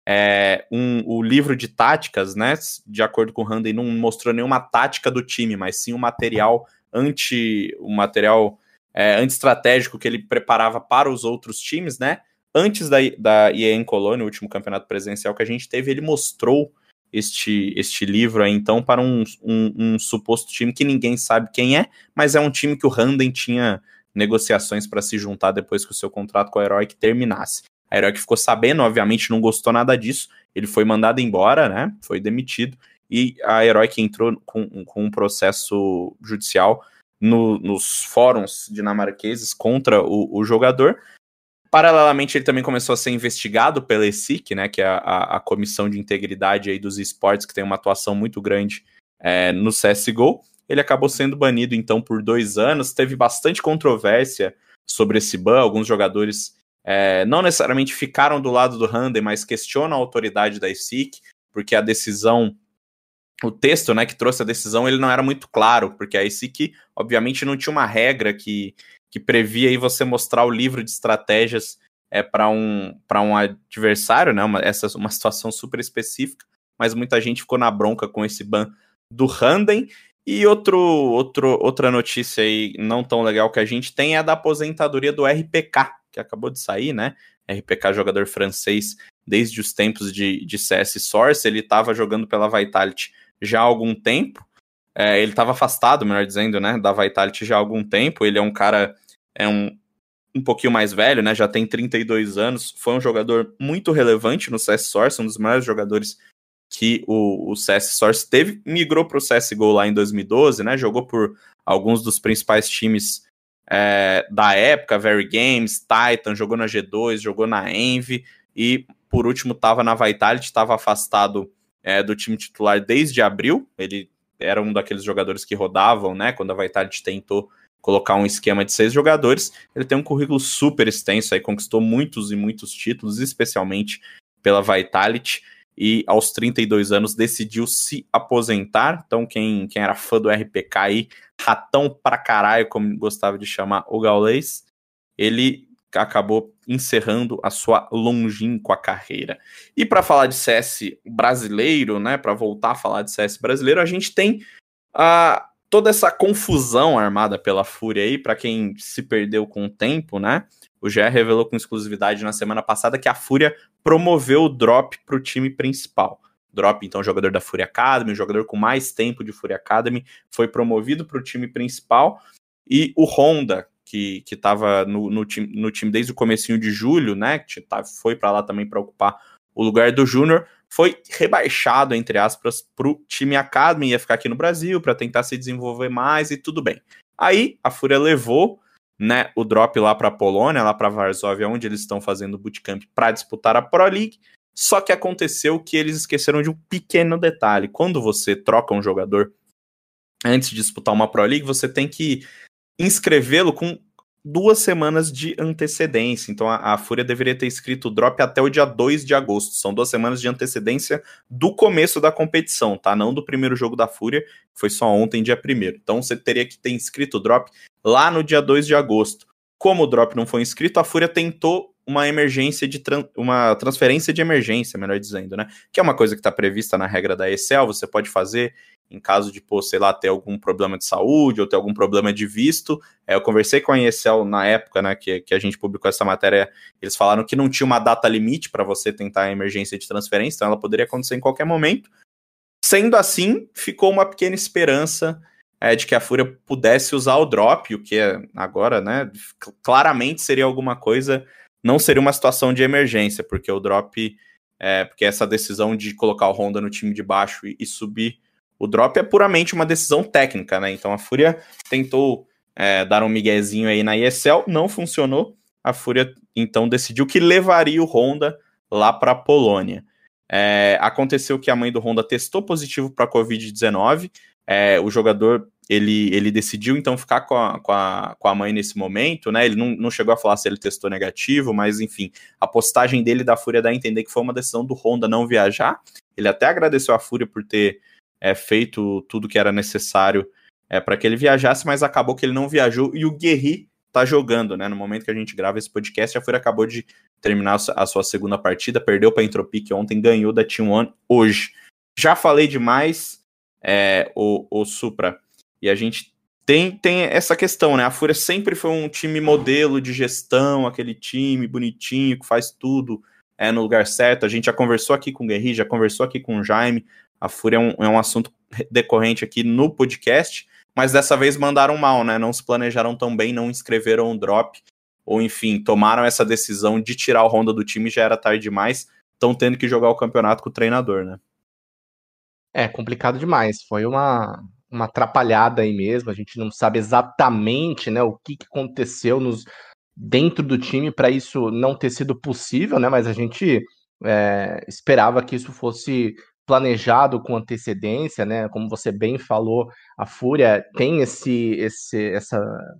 é, um, o livro de táticas, né? De acordo com o Handen, não mostrou nenhuma tática do time, mas sim um material anti o material é, anti-estratégico que ele preparava para os outros times, né? Antes da, da EA em Colônia, o último campeonato presencial que a gente teve, ele mostrou este, este livro aí, então, para um, um, um, suposto time que ninguém sabe quem é, mas é um time que o Randen tinha negociações para se juntar depois que o seu contrato com a Heroic terminasse. A Heroic ficou sabendo, obviamente não gostou nada disso, ele foi mandado embora, né? Foi demitido, e a Heroic entrou com, com um processo judicial no, nos fóruns dinamarqueses contra o, o, jogador. Paralelamente, ele também começou a ser investigado pela ESIC, né, que é a, a Comissão de Integridade aí dos Esportes, que tem uma atuação muito grande é, no CSGO. Ele acabou sendo banido, então, por dois anos. Teve bastante controvérsia sobre esse ban. Alguns jogadores é, não necessariamente ficaram do lado do Handen, mas questionam a autoridade da ESIC, porque a decisão o texto, né, que trouxe a decisão, ele não era muito claro, porque a ICIC, obviamente, não tinha uma regra que, que previa aí você mostrar o livro de estratégias é, para um, um adversário, né, uma, essa uma situação super específica, mas muita gente ficou na bronca com esse ban do Randen. E outro, outro, outra notícia aí não tão legal que a gente tem é a da aposentadoria do RPK, que acabou de sair, né? RPK, jogador francês, desde os tempos de, de CS Source, ele estava jogando pela Vitality já há algum tempo. É, ele estava afastado, melhor dizendo, né, da Vitality já há algum tempo. Ele é um cara, é um, um pouquinho mais velho, né, já tem 32 anos. Foi um jogador muito relevante no CS Source, um dos maiores jogadores que o, o CS Source teve. Migrou para o CSGO lá em 2012, né, jogou por alguns dos principais times é, da época, Very Games, Titan, jogou na G2, jogou na Envy e por último estava na Vitality, estava afastado é, do time titular desde abril. Ele era um daqueles jogadores que rodavam, né? Quando a Vitality tentou colocar um esquema de seis jogadores. Ele tem um currículo super extenso, aí conquistou muitos e muitos títulos, especialmente pela Vitality. E aos 32 anos decidiu se aposentar. Então, quem, quem era fã do RPK aí, ratão pra caralho, como gostava de chamar o Gaulês, ele acabou encerrando a sua longínqua carreira. E para falar de CS brasileiro, né, para voltar a falar de CS brasileiro, a gente tem a toda essa confusão armada pela Fúria aí, para quem se perdeu com o tempo, né? O GE revelou com exclusividade na semana passada que a Fúria promoveu o Drop para o time principal. Drop, então, jogador da Fúria Academy, o jogador com mais tempo de Fúria Academy, foi promovido para o time principal. E o Honda, que, que tava no, no, time, no time desde o comecinho de julho, né? Que tá, foi para lá também para ocupar o lugar do Júnior, foi rebaixado, entre aspas, para o time Academy, ia ficar aqui no Brasil para tentar se desenvolver mais e tudo bem. Aí a Fúria levou né, o drop lá para a Polônia, lá para Varsóvia, onde eles estão fazendo o bootcamp para disputar a Pro League. Só que aconteceu que eles esqueceram de um pequeno detalhe. Quando você troca um jogador antes de disputar uma Pro League, você tem que inscrevê-lo com duas semanas de antecedência. Então a, a, Fúria deveria ter escrito o drop até o dia 2 de agosto. São duas semanas de antecedência do começo da competição, tá? Não do primeiro jogo da Fúria, que foi só ontem, dia 1 Então você teria que ter inscrito o drop lá no dia 2 de agosto. Como o drop não foi inscrito, a Fúria tentou uma emergência de tran uma transferência de emergência, melhor dizendo, né? Que é uma coisa que está prevista na regra da Excel, você pode fazer em caso de, pô, sei lá, ter algum problema de saúde ou ter algum problema de visto. É, eu conversei com a ESL na época, né, que, que a gente publicou essa matéria, eles falaram que não tinha uma data limite para você tentar a emergência de transferência, então ela poderia acontecer em qualquer momento. Sendo assim, ficou uma pequena esperança é, de que a Fúria pudesse usar o drop, o que é agora, né, claramente seria alguma coisa, não seria uma situação de emergência, porque o drop, é, porque essa decisão de colocar o Honda no time de baixo e, e subir o drop é puramente uma decisão técnica, né? Então a Fúria tentou é, dar um miguezinho aí na ESL, não funcionou. A Fúria então decidiu que levaria o Honda lá para a Polônia. É, aconteceu que a mãe do Honda testou positivo para Covid-19. É, o jogador ele, ele decidiu então ficar com a, com, a, com a mãe nesse momento, né? Ele não, não chegou a falar se ele testou negativo, mas enfim, a postagem dele da Fúria dá a entender que foi uma decisão do Honda não viajar. Ele até agradeceu a Fúria por ter é, feito tudo que era necessário é, para que ele viajasse, mas acabou que ele não viajou e o Guerri tá jogando, né? No momento que a gente grava esse podcast, a Fúria acabou de terminar a sua segunda partida, perdeu para a Entropic ontem, ganhou da Team One hoje. Já falei demais, é, o, o Supra, e a gente tem, tem essa questão, né? A Fúria sempre foi um time modelo de gestão, aquele time bonitinho que faz tudo é, no lugar certo. A gente já conversou aqui com o Guerri, já conversou aqui com o Jaime. A Fúria é um, é um assunto decorrente aqui no podcast, mas dessa vez mandaram mal, né? Não se planejaram tão bem, não inscreveram um drop, ou enfim, tomaram essa decisão de tirar o Honda do time, já era tarde demais, estão tendo que jogar o campeonato com o treinador, né? É complicado demais. Foi uma, uma atrapalhada aí mesmo. A gente não sabe exatamente né, o que, que aconteceu nos, dentro do time para isso não ter sido possível, né? Mas a gente é, esperava que isso fosse planejado com antecedência, né? Como você bem falou, a Fúria tem esse, esse, essa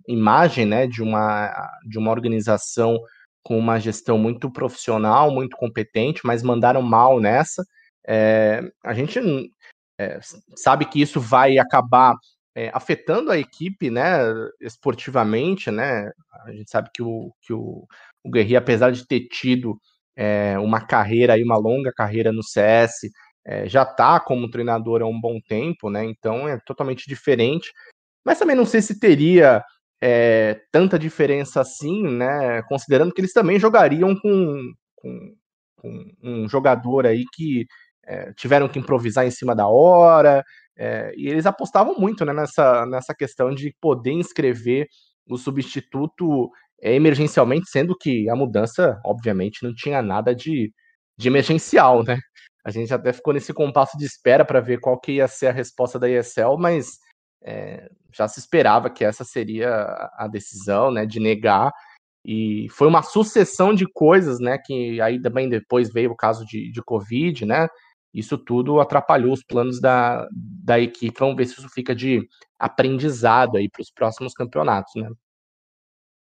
imagem, né, de uma, de uma organização com uma gestão muito profissional, muito competente, mas mandaram mal nessa. É, a gente é, sabe que isso vai acabar é, afetando a equipe, né, esportivamente, né? A gente sabe que o, que o, o Guerri, apesar de ter tido é, uma carreira aí, uma longa carreira no CS, é, já está como treinador há um bom tempo, né? Então é totalmente diferente. Mas também não sei se teria é, tanta diferença assim, né? Considerando que eles também jogariam com, com, com um jogador aí que é, tiveram que improvisar em cima da hora, e eles apostavam muito né, nessa, nessa questão de poder inscrever o substituto emergencialmente, sendo que a mudança, obviamente, não tinha nada de, de emergencial, né? A gente até ficou nesse compasso de espera para ver qual que ia ser a resposta da ESL, mas é, já se esperava que essa seria a decisão, né, de negar. E foi uma sucessão de coisas, né, que aí também depois veio o caso de, de Covid, né, isso tudo atrapalhou os planos da, da equipe. Vamos ver se isso fica de aprendizado aí para os próximos campeonatos, né.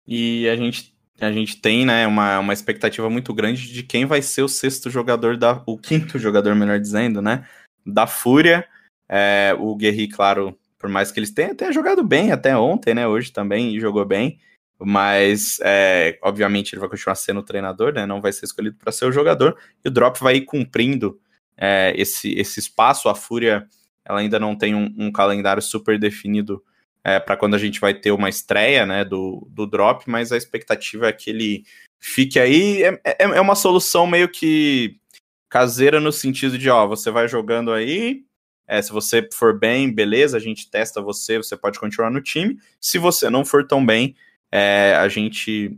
E a gente A gente tem, né, uma, uma expectativa muito grande de quem vai ser o sexto jogador da. O quinto jogador, melhor dizendo, né? Da Fúria. É, o Guerri, claro, por mais que eles tenham, tenham jogado bem até ontem, né? Hoje também jogou bem. Mas, é, obviamente, ele vai continuar sendo o treinador, né? Não vai ser escolhido para ser o jogador. E o Drop vai ir cumprindo é, esse, esse espaço. A Fúria ela ainda não tem um, um calendário super definido é, para quando a gente vai ter uma estreia né, do, do Drop, mas a expectativa é que ele fique aí. É, é, é uma solução meio que caseira no sentido de, ó, você vai jogando aí, é, se você for bem, beleza, a gente testa você, você pode continuar no time. Se você não for tão bem, é, a gente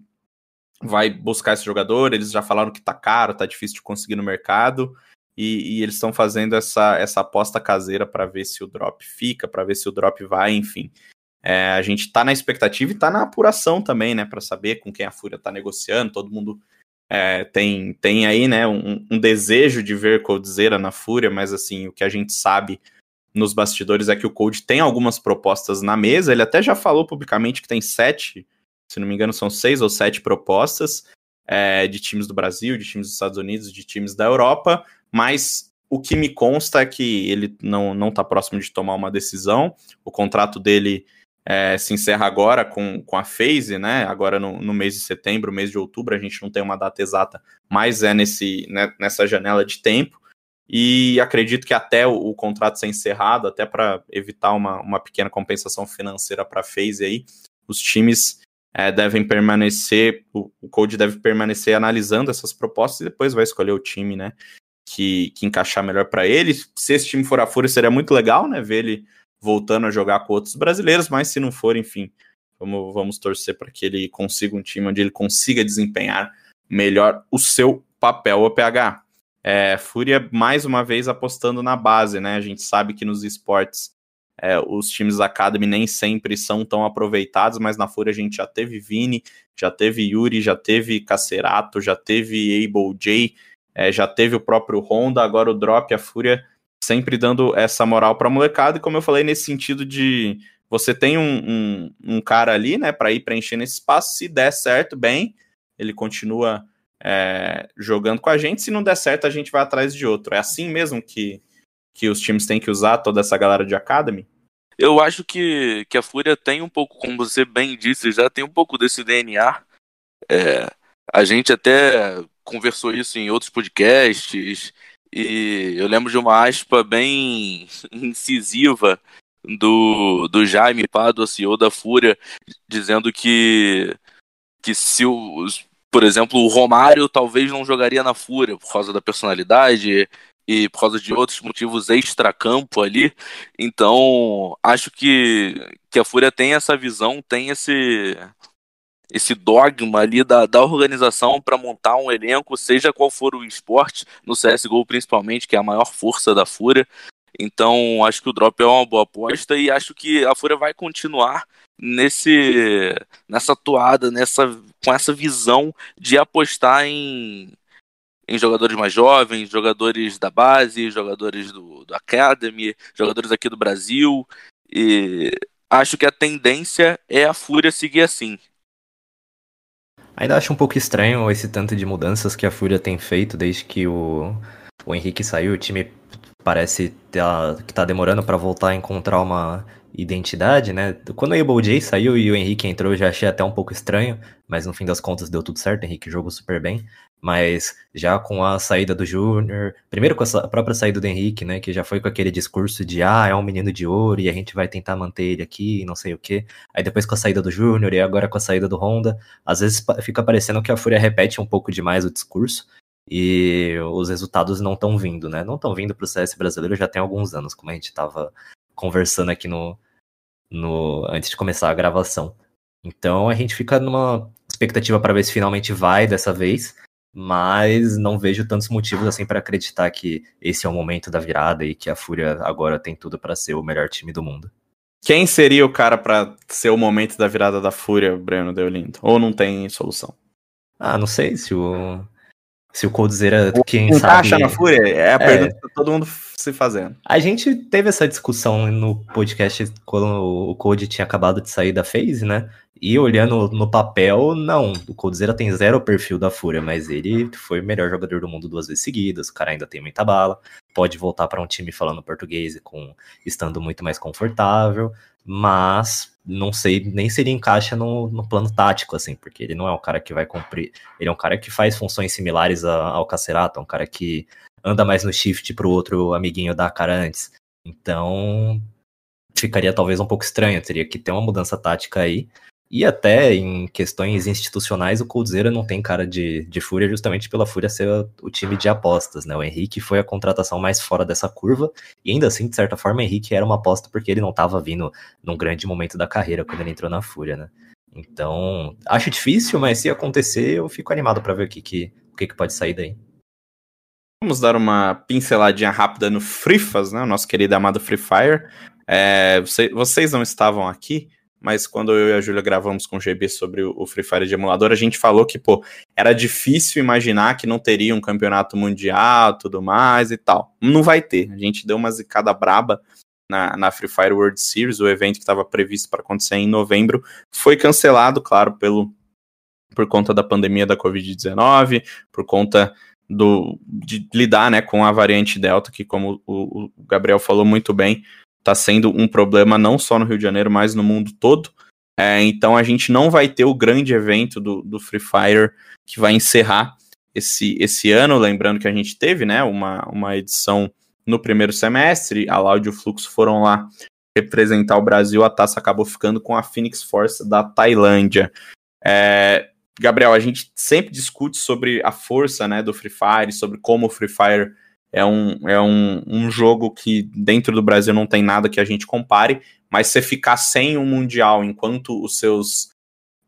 vai buscar esse jogador. Eles já falaram que tá caro, tá difícil de conseguir no mercado. E, e eles estão fazendo essa, essa aposta caseira para ver se o drop fica, para ver se o drop vai, enfim. É, a gente tá na expectativa e tá na apuração também, né, para saber com quem a Fúria tá negociando. Todo mundo é, tem, tem aí, né, um, um, desejo de ver Coldzera na Fúria, mas assim, o que a gente sabe nos bastidores é que o Cold tem algumas propostas na mesa. Ele até já falou publicamente que tem sete, se não me engano, são seis ou sete propostas é, de times do Brasil, de times dos Estados Unidos, de times da Europa mas o que me consta é que ele não, não tá próximo de tomar uma decisão. O contrato dele é, se encerra agora com, com a phase, né? Agora no, no mês de setembro, mês de outubro, a gente não tem uma data exata, mas é nesse, né, nessa janela de tempo. E acredito que até o, o contrato ser encerrado, até para evitar uma, uma pequena compensação financeira para a phase aí, os times é, devem permanecer, o, o Code deve permanecer analisando essas propostas e depois vai escolher o time, né? que, que encaixar melhor para ele. Se esse time for a Fúria, seria muito legal, né? Ver ele voltando a jogar com outros brasileiros, mas se não for, enfim, vamos, vamos torcer para que ele consiga um time onde ele consiga desempenhar melhor o seu papel. O PH, é, Fúria mais uma vez apostando na base, né? A gente sabe que nos esportes é, os times Academy nem sempre são tão aproveitados, mas na Fúria a gente já teve Vini, já teve Yuri, já teve Cacerato, já teve Able J, é, já teve o próprio Honda, agora o Drop, a Fúria, sempre dando essa moral para molecada. E como eu falei, nesse sentido de você tem um, um, um cara ali, né, para ir preenchendo esse espaço. Se der certo, bem, ele continua é, jogando com a gente. Se não der certo, a gente vai atrás de outro. É assim mesmo que, que os times têm que usar toda essa galera de Academy? Eu acho que, que a Fúria tem um pouco, como você bem disse, já tem um pouco desse DNA. É, a gente até conversou isso em outros podcasts e eu lembro de uma aspa bem incisiva do, do Jaime Pado, CEO da Fúria, dizendo que, que se os, por exemplo, o Romário talvez não jogaria na Fúria por causa da personalidade e por causa de outros motivos extra-campo ali. Então, acho que, que a Fúria tem essa visão, tem esse, esse dogma ali da, da organização para montar um elenco, seja qual for o esporte, no CSGO principalmente, que é a maior força da Fúria. Então, acho que o drop é uma boa aposta e acho que a Fúria vai continuar nesse nessa toada, nessa com essa visão de apostar em em jogadores mais jovens, jogadores da base, jogadores do, do Academy, jogadores aqui do Brasil. E acho que a tendência é a Fúria seguir assim. Ainda acho um pouco estranho esse tanto de mudanças que a Fúria tem feito desde que o, o Henrique saiu. O time parece tá, que tá demorando para voltar a encontrar uma identidade, né? Quando o Able J saiu e o Henrique entrou, eu já achei até um pouco estranho, mas no fim das contas deu tudo certo. O Henrique jogou super bem. Mas já com a saída do Júnior, primeiro com a própria saída do Henrique, né, que já foi com aquele discurso de ah, é um menino de ouro e a gente vai tentar manter ele aqui, não sei o quê. Aí depois com a saída do Júnior e agora com a saída do Honda, às vezes fica parecendo que a Fúria repete um pouco demais o discurso e os resultados não estão vindo, né? Não estão vindo para o CS brasileiro já tem alguns anos, como a gente estava conversando aqui no, no antes de começar a gravação. Então a gente fica numa expectativa para ver se finalmente vai dessa vez mas não vejo tantos motivos assim para acreditar que esse é o momento da virada e que a Fúria agora tem tudo para ser o melhor time do mundo. Quem seria o cara para ser o momento da virada da Fúria, Breno Deolindo? Ou não tem solução? Ah, não sei se o Se o Coldzera, quem Encaixa sabe... na Fúria? É a É. pergunta que todo mundo se fazendo. A gente teve essa discussão no podcast quando o Code tinha acabado de sair da phase, né? E olhando no papel, não. O Coldzera tem zero perfil da Fúria, mas ele foi o melhor jogador do mundo duas vezes seguidas. O cara ainda tem muita bala. Pode voltar para um time falando português e com estando muito mais confortável. Mas não sei nem se ele encaixa no, no plano tático, assim, porque ele não é um cara que vai cumprir. Ele é um cara que faz funções similares a- ao Cacerato, é um cara que anda mais no shift pro outro amiguinho dar a cara antes. Então, ficaria talvez um pouco estranho, teria que ter uma mudança tática aí. E até em questões institucionais, o Coldzera não tem cara de, de Fúria, justamente pela Fúria ser o time de apostas, né? O Henrique foi a contratação mais fora dessa curva, e ainda assim, de certa forma, o Henrique era uma aposta porque ele não estava vindo num grande momento da carreira quando ele entrou na Fúria, né? Então, acho difícil, mas se acontecer, eu fico animado para ver o que, que, o que, que pode sair daí. Vamos dar uma pinceladinha rápida no Frifas, né? O nosso querido amado Free Fire. É, você- vocês não estavam aqui, mas quando eu e a Júlia gravamos com o GB sobre o, Free Fire de emulador, a gente falou que, pô, era difícil imaginar que não teria um campeonato mundial, tudo mais e tal. Não vai ter. A gente deu uma zicada braba na, na Free Fire World Series, o evento que estava previsto para acontecer em novembro, foi cancelado, claro, pelo por conta da pandemia da Covid-19, por conta do, de lidar né, com a variante Delta, que, como o, o Gabriel falou muito bem, está sendo um problema não só no Rio de Janeiro, mas no mundo todo. É, então a gente não vai ter o grande evento do, do Free Fire que vai encerrar esse, esse ano. Lembrando que a gente teve né, uma, uma edição no primeiro semestre, a Loud e o Fluxo foram lá representar o Brasil, a taça acabou ficando com a Phoenix Force da Tailândia. É, Gabriel, a gente sempre discute sobre a força né, do Free Fire, sobre como o Free Fire é, um, é um, um jogo que dentro do Brasil não tem nada que a gente compare, mas você ficar sem um Mundial enquanto os seus,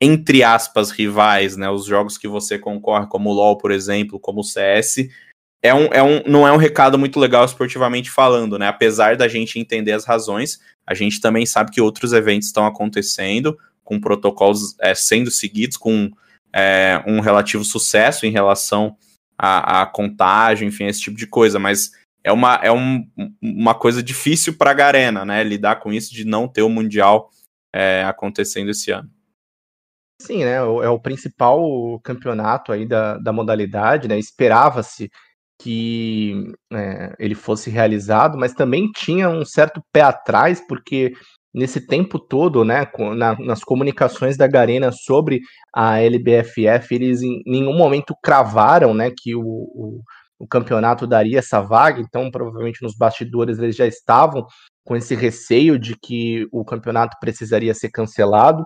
entre aspas, rivais, né, os jogos que você concorre, como o LoL, por exemplo, como o CS, é um, é um, não é um recado muito legal esportivamente falando, né? Apesar da gente entender as razões, a gente também sabe que outros eventos estão acontecendo, com protocolos é, sendo seguidos, com é, um relativo sucesso em relação à contágio, enfim, esse tipo de coisa, mas é uma, é um, uma coisa difícil para a Garena, né? Lidar com isso de não ter o Mundial é, acontecendo esse ano. Sim, né? É o principal campeonato aí da, da modalidade, né? Esperava-se que é, ele fosse realizado, mas também tinha um certo pé atrás, porque nesse tempo todo, né, na- nas comunicações da Garena sobre a LBFF, eles em nenhum momento cravaram, né, que o, o, o campeonato daria essa vaga, então provavelmente nos bastidores eles já estavam com esse receio de que o campeonato precisaria ser cancelado.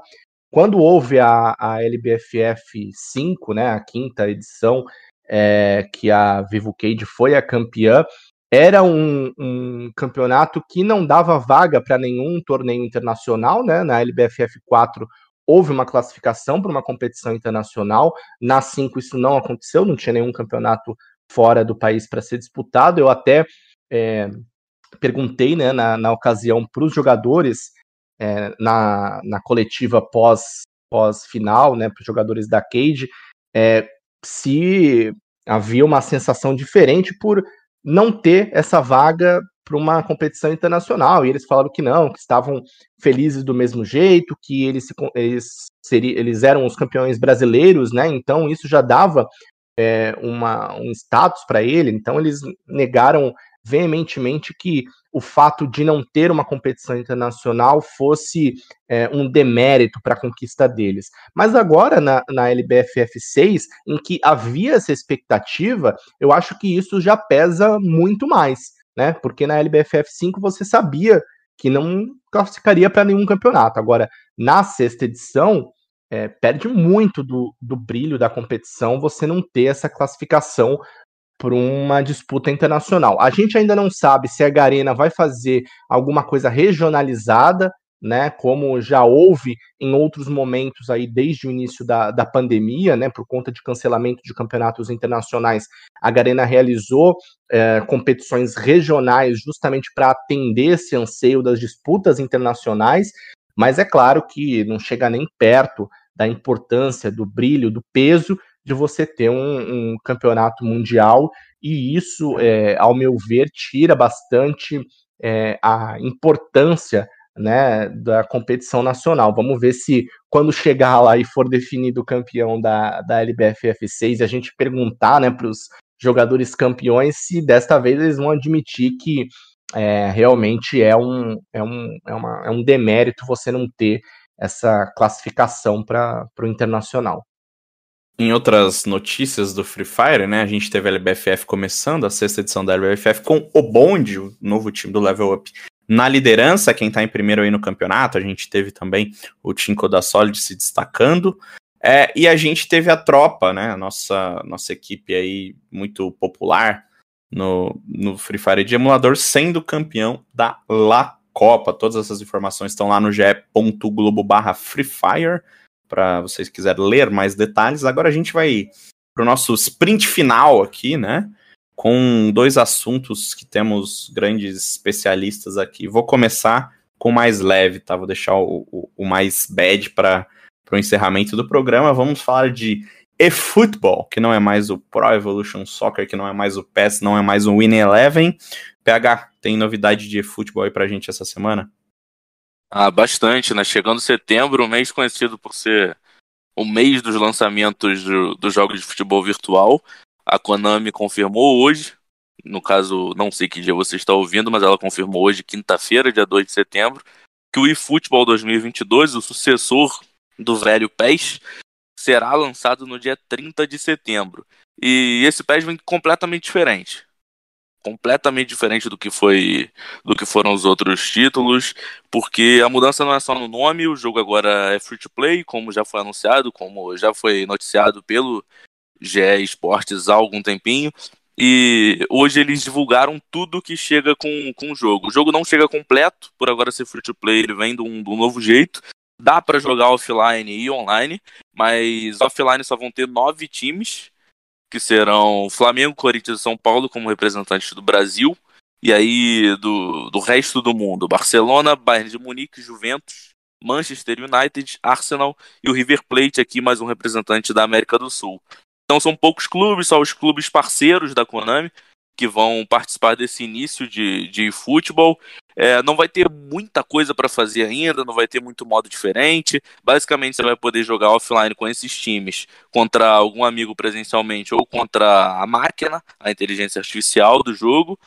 Quando houve a, a LBFF 5, né, a quinta edição, é, que a Vivo Cage foi a campeã, era um, um campeonato que não dava vaga para nenhum torneio internacional, né? Na LBFF 4 houve uma classificação para uma competição internacional, na 5 isso não aconteceu, não tinha nenhum campeonato fora do país para ser disputado. Eu até é, perguntei né, na, na ocasião para os jogadores é, na, na coletiva pós, pós-final, né, para os jogadores da Cage, é, se havia uma sensação diferente por não ter essa vaga para uma competição internacional. E eles falaram que não, que estavam felizes do mesmo jeito, que eles, eles, seria, eles eram os campeões brasileiros, né? Então isso já dava é, uma, um status para ele. Então eles negaram veementemente que o fato de não ter uma competição internacional fosse é, um demérito para a conquista deles. Mas agora, na, na LBFF 6, em que havia essa expectativa, eu acho que isso já pesa muito mais, né? Porque na LBFF 5 você sabia que não classificaria para nenhum campeonato. Agora, na sexta edição, é, perde muito do, do brilho da competição você não ter essa classificação para uma disputa internacional. A gente ainda não sabe se a Garena vai fazer alguma coisa regionalizada, né, como já houve em outros momentos aí desde o início da, da pandemia, né, por conta de cancelamento de campeonatos internacionais, a Garena realizou é, competições regionais justamente para atender esse anseio das disputas internacionais, mas é claro que não chega nem perto da importância, do brilho, do peso de você ter um, um campeonato mundial, e isso, é, ao meu ver, tira bastante é, a importância né, da competição nacional. Vamos ver se quando chegar lá e for definido o campeão da, da LBFF 6, a gente perguntar né, para os jogadores campeões se desta vez eles vão admitir que é, realmente é um, é, um, é, uma, é um demérito você não ter essa classificação para o internacional. Em outras notícias do Free Fire, né, a gente teve a LBFF começando, a sexta edição da LBFF, com o Bond, o novo time do Level Up, na liderança, quem está em primeiro aí no campeonato, a gente teve também o Tinko da Solid se destacando. É, e a gente teve a tropa, né? A nossa, nossa equipe aí muito popular no, no Free Fire de emulador, sendo campeão da La Copa. Todas essas informações estão lá no ge.globo barra Free Fire, para vocês quiserem ler mais detalhes. Agora a gente vai para o nosso sprint final aqui, né? com dois assuntos que temos grandes especialistas aqui. Vou começar com o mais leve, tá? Vou deixar o, o, o mais bad para o encerramento do programa. Vamos falar de eFootball, que não é mais o Pro Evolution Soccer, que não é mais o PES, não é mais o Win Eleven. PH, tem novidade de eFootball aí pra gente essa semana? Ah, bastante, né? Chegando setembro, um mês conhecido por ser o mês dos lançamentos do, dos jogos de futebol virtual. A Konami confirmou hoje, no caso, não sei que dia você está ouvindo, mas ela confirmou hoje, quinta-feira, dia 2 de setembro, que o eFootball 2022, o sucessor do velho PES, será lançado no dia 30 de setembro. E esse PES vem completamente diferente. Completamente diferente do que foi do que foram os outros títulos, porque a mudança não é só no nome, o jogo agora é free to play, como já foi anunciado, como já foi noticiado pelo GE Esportes há algum tempinho. E hoje eles divulgaram tudo que chega com, com o jogo. O jogo não chega completo, por agora ser free to play, ele vem de um, de um novo jeito. Dá para jogar offline e online, mas offline só vão ter nove times, que serão Flamengo, Corinthians e São Paulo como representantes do Brasil. E aí do, do resto do mundo, Barcelona, Bayern de Munique, Juventus, Manchester United, Arsenal e o River Plate aqui, mais um representante da América do Sul. Então são poucos clubes, só os clubes parceiros da Konami que vão participar desse início de, de futebol. É, não vai ter muita coisa para fazer ainda, não vai ter muito modo diferente. Basicamente, você vai poder jogar offline com esses times contra algum amigo presencialmente ou contra a máquina, a inteligência artificial do jogo.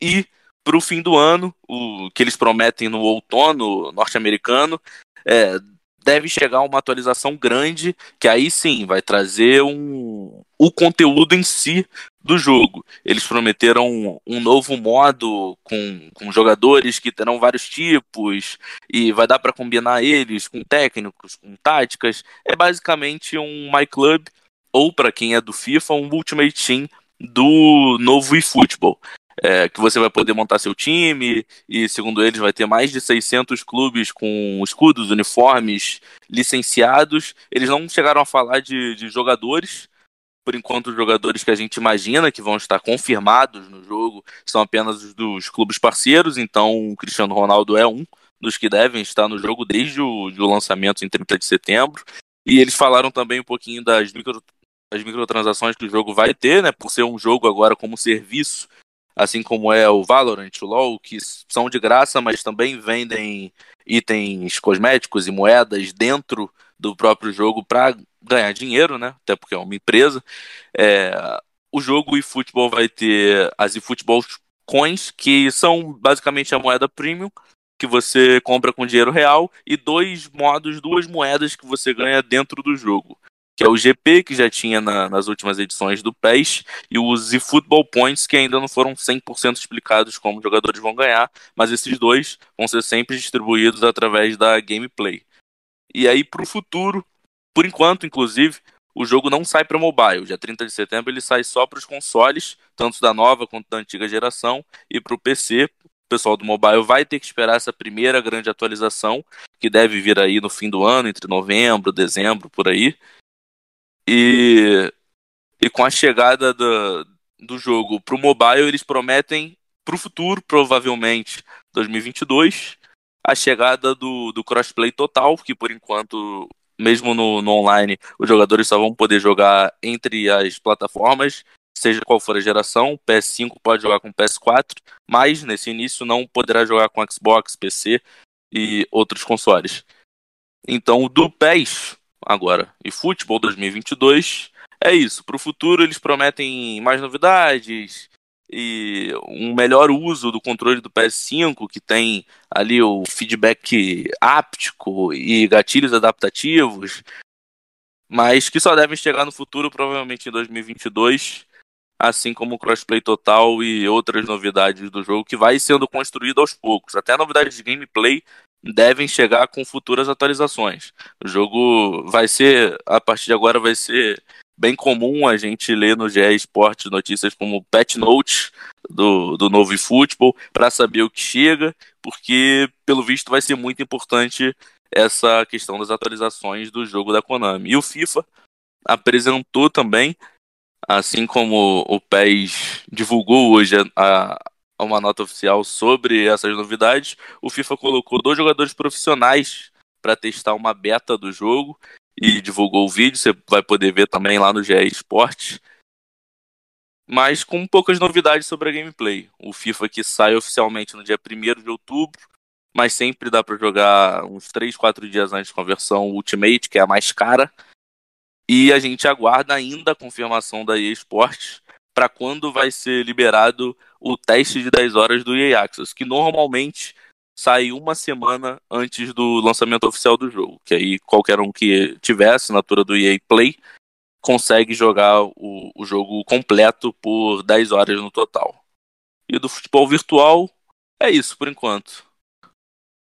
E para o fim do ano, o que eles prometem no outono norte-americano, é, deve chegar uma atualização grande, que aí sim vai trazer um, o conteúdo em si do jogo. Eles prometeram um, novo modo com, com jogadores que terão vários tipos e vai dar para combinar eles com técnicos, com táticas. É basicamente um My Club ou para quem é do FIFA, um Ultimate Team do novo eFootball é, que você vai poder montar seu time e, segundo eles, vai ter mais de 600 clubes com escudos, uniformes licenciados. Eles não chegaram a falar de, de jogadores. Por enquanto, os jogadores que a gente imagina que vão estar confirmados no jogo são apenas os dos clubes parceiros. Então, o Cristiano Ronaldo é um dos que devem estar no jogo desde o, o lançamento em 30 de setembro. E eles falaram também um pouquinho das, micro, das microtransações que o jogo vai ter, né? Por ser um jogo agora como serviço assim como é o Valorant, o LoL, que são de graça, mas também vendem itens cosméticos e moedas dentro do próprio jogo para ganhar dinheiro, né? Até porque é uma empresa. É, o jogo eFootball vai ter as eFootball Coins, que são basicamente a moeda premium que você compra com dinheiro real e dois modos, duas moedas que você ganha dentro do jogo que é o GP, que já tinha na, nas últimas edições do PES, e os eFootball Points, que ainda não foram 100% explicados como jogadores vão ganhar, mas esses dois vão ser sempre distribuídos através da gameplay. E aí, para o futuro, por enquanto, inclusive, o jogo não sai para mobile. Dia 30 de setembro ele sai só para os consoles, tanto da nova quanto da antiga geração, e para o PC. O pessoal do mobile vai ter que esperar essa primeira grande atualização, que deve vir aí no fim do ano, entre novembro, dezembro, por aí. E, e com a chegada do, do jogo para o mobile, eles prometem para o futuro, provavelmente 2022, a chegada do, do crossplay total, que por enquanto mesmo no, no online, os jogadores só vão poder jogar entre as plataformas, seja qual for a geração. PS5 pode jogar com PS4, mas nesse início não poderá jogar com Xbox, PC e outros consoles. Então, do PES agora e Futebol 2022 é isso. Para o futuro eles prometem mais novidades e um melhor uso do controle do PS5, que tem ali o feedback áptico e gatilhos adaptativos, mas que só devem chegar no futuro, provavelmente em 2022, assim como o crossplay total e outras novidades do jogo que vai sendo construído aos poucos. Até novidades de gameplay devem chegar com futuras atualizações. O jogo vai ser, a partir de agora, vai ser bem comum a gente ler no GE Esportes notícias como patch notes do, do novo eFootball para saber o que chega, porque, pelo visto, vai ser muito importante essa questão das atualizações do jogo da Konami. E o FIFA apresentou também, assim como o PES divulgou hoje a, uma nota oficial sobre essas novidades, o FIFA colocou dois jogadores profissionais para testar uma beta do jogo e divulgou o vídeo, você vai poder ver também lá no GE Esportes. Mas com poucas novidades sobre a gameplay. O FIFA que sai oficialmente no dia 1 de outubro, mas sempre dá para jogar uns 3, 4 dias antes com a versão Ultimate, que é a mais cara. E a gente aguarda ainda a confirmação da EA Sports para quando vai ser liberado o teste de 10 horas do EA Access, que normalmente sai uma semana antes do lançamento oficial do jogo, que aí qualquer um que tiver a assinatura do EA Play consegue jogar o, o jogo completo por 10 horas no total. E do futebol virtual é isso por enquanto.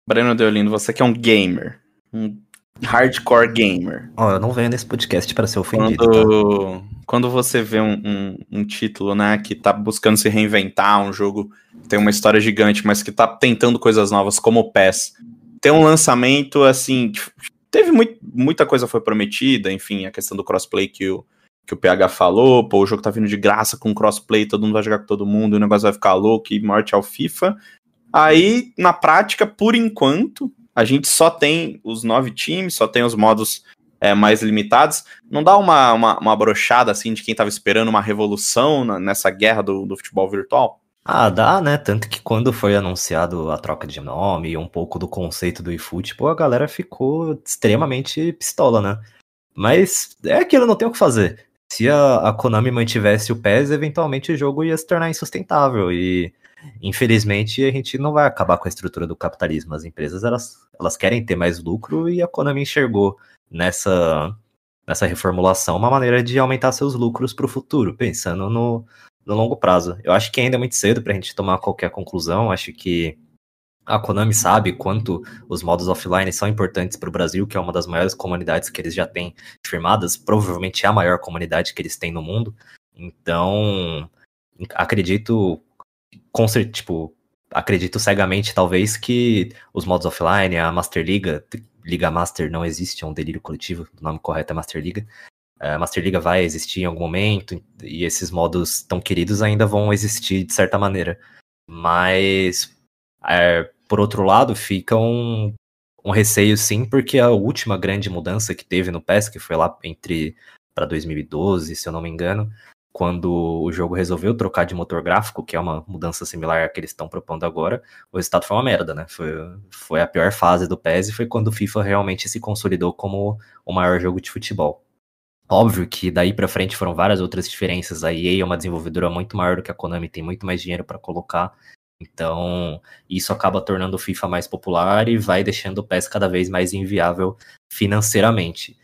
Breno Deolindo, você que é um gamer, um hardcore gamer. Ó, oh, eu não venho nesse podcast para ser ofendido. Quando, tá? quando você vê um, um, um, título, né, que tá buscando se reinventar, um jogo tem uma história gigante, mas que tá tentando coisas novas, como o PES, tem um lançamento, assim, teve muito, muita coisa foi prometida, enfim, a questão do crossplay que o, que o PH falou, pô, o jogo tá vindo de graça com crossplay, todo mundo vai jogar com todo mundo, o negócio vai ficar louco e morte ao FIFA. Aí, na prática, por enquanto, a gente só tem os nove times, só tem os modos é, mais limitados. Não dá uma, uma, uma brochada assim de quem estava esperando uma revolução na, nessa guerra do, do futebol virtual? Ah, dá, né? Tanto que quando foi anunciado a troca de nome e um pouco do conceito do eFootball, a galera ficou extremamente pistola, né? Mas é aquilo, não tem o que fazer. Se a, a Konami mantivesse o PES, eventualmente o jogo ia se tornar insustentável. E Infelizmente, a gente não vai acabar com a estrutura do capitalismo. As empresas elas, elas querem ter mais lucro e a Konami enxergou nessa, nessa reformulação uma maneira de aumentar seus lucros para o futuro, pensando no, no longo prazo. Eu acho que ainda é muito cedo para a gente tomar qualquer conclusão. Acho que a Konami sabe quanto os modos offline são importantes para o Brasil, que é uma das maiores comunidades que eles já têm firmadas, provavelmente é a maior comunidade que eles têm no mundo. Então, acredito com tipo, acredito cegamente, talvez, que os modos offline, a Master Liga, Liga Master não existe, é um delírio coletivo, o nome correto é Master Liga. A Master Liga vai existir em algum momento, e esses modos tão queridos ainda vão existir de certa maneira. Mas, é, por outro lado, fica um, um receio sim, porque a última grande mudança que teve no PES, que foi lá entre para 2012, se eu não me engano, quando o jogo resolveu trocar de motor gráfico, que é uma mudança similar à que eles estão propondo agora, o resultado foi uma merda, né? Foi, foi a pior fase do PES e foi quando o FIFA realmente se consolidou como o maior jogo de futebol. Óbvio que daí para frente foram várias outras diferenças. A EA é uma desenvolvedora muito maior do que a Konami, tem muito mais dinheiro para colocar. Então, isso acaba tornando o FIFA mais popular e vai deixando o PES cada vez mais inviável financeiramente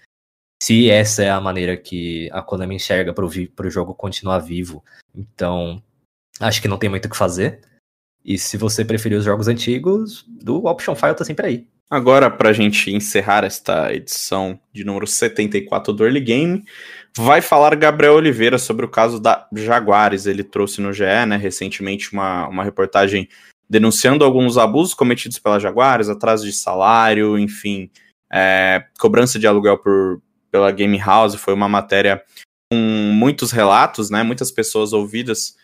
se essa é a maneira que a Konami enxerga para o jogo continuar vivo, então acho que não tem muito o que fazer. E se você preferir os jogos antigos, o Option File tá sempre aí. Agora, para a gente encerrar esta edição de número 74 do Early Game, vai falar Gabriel Oliveira sobre o caso da Jaguares. Ele trouxe no GE, né, recentemente, uma, uma reportagem denunciando alguns abusos cometidos pela Jaguares, atraso de salário, enfim, é, cobrança de aluguel por, pela Game House, foi uma matéria com muitos relatos, né? Muitas pessoas ouvidas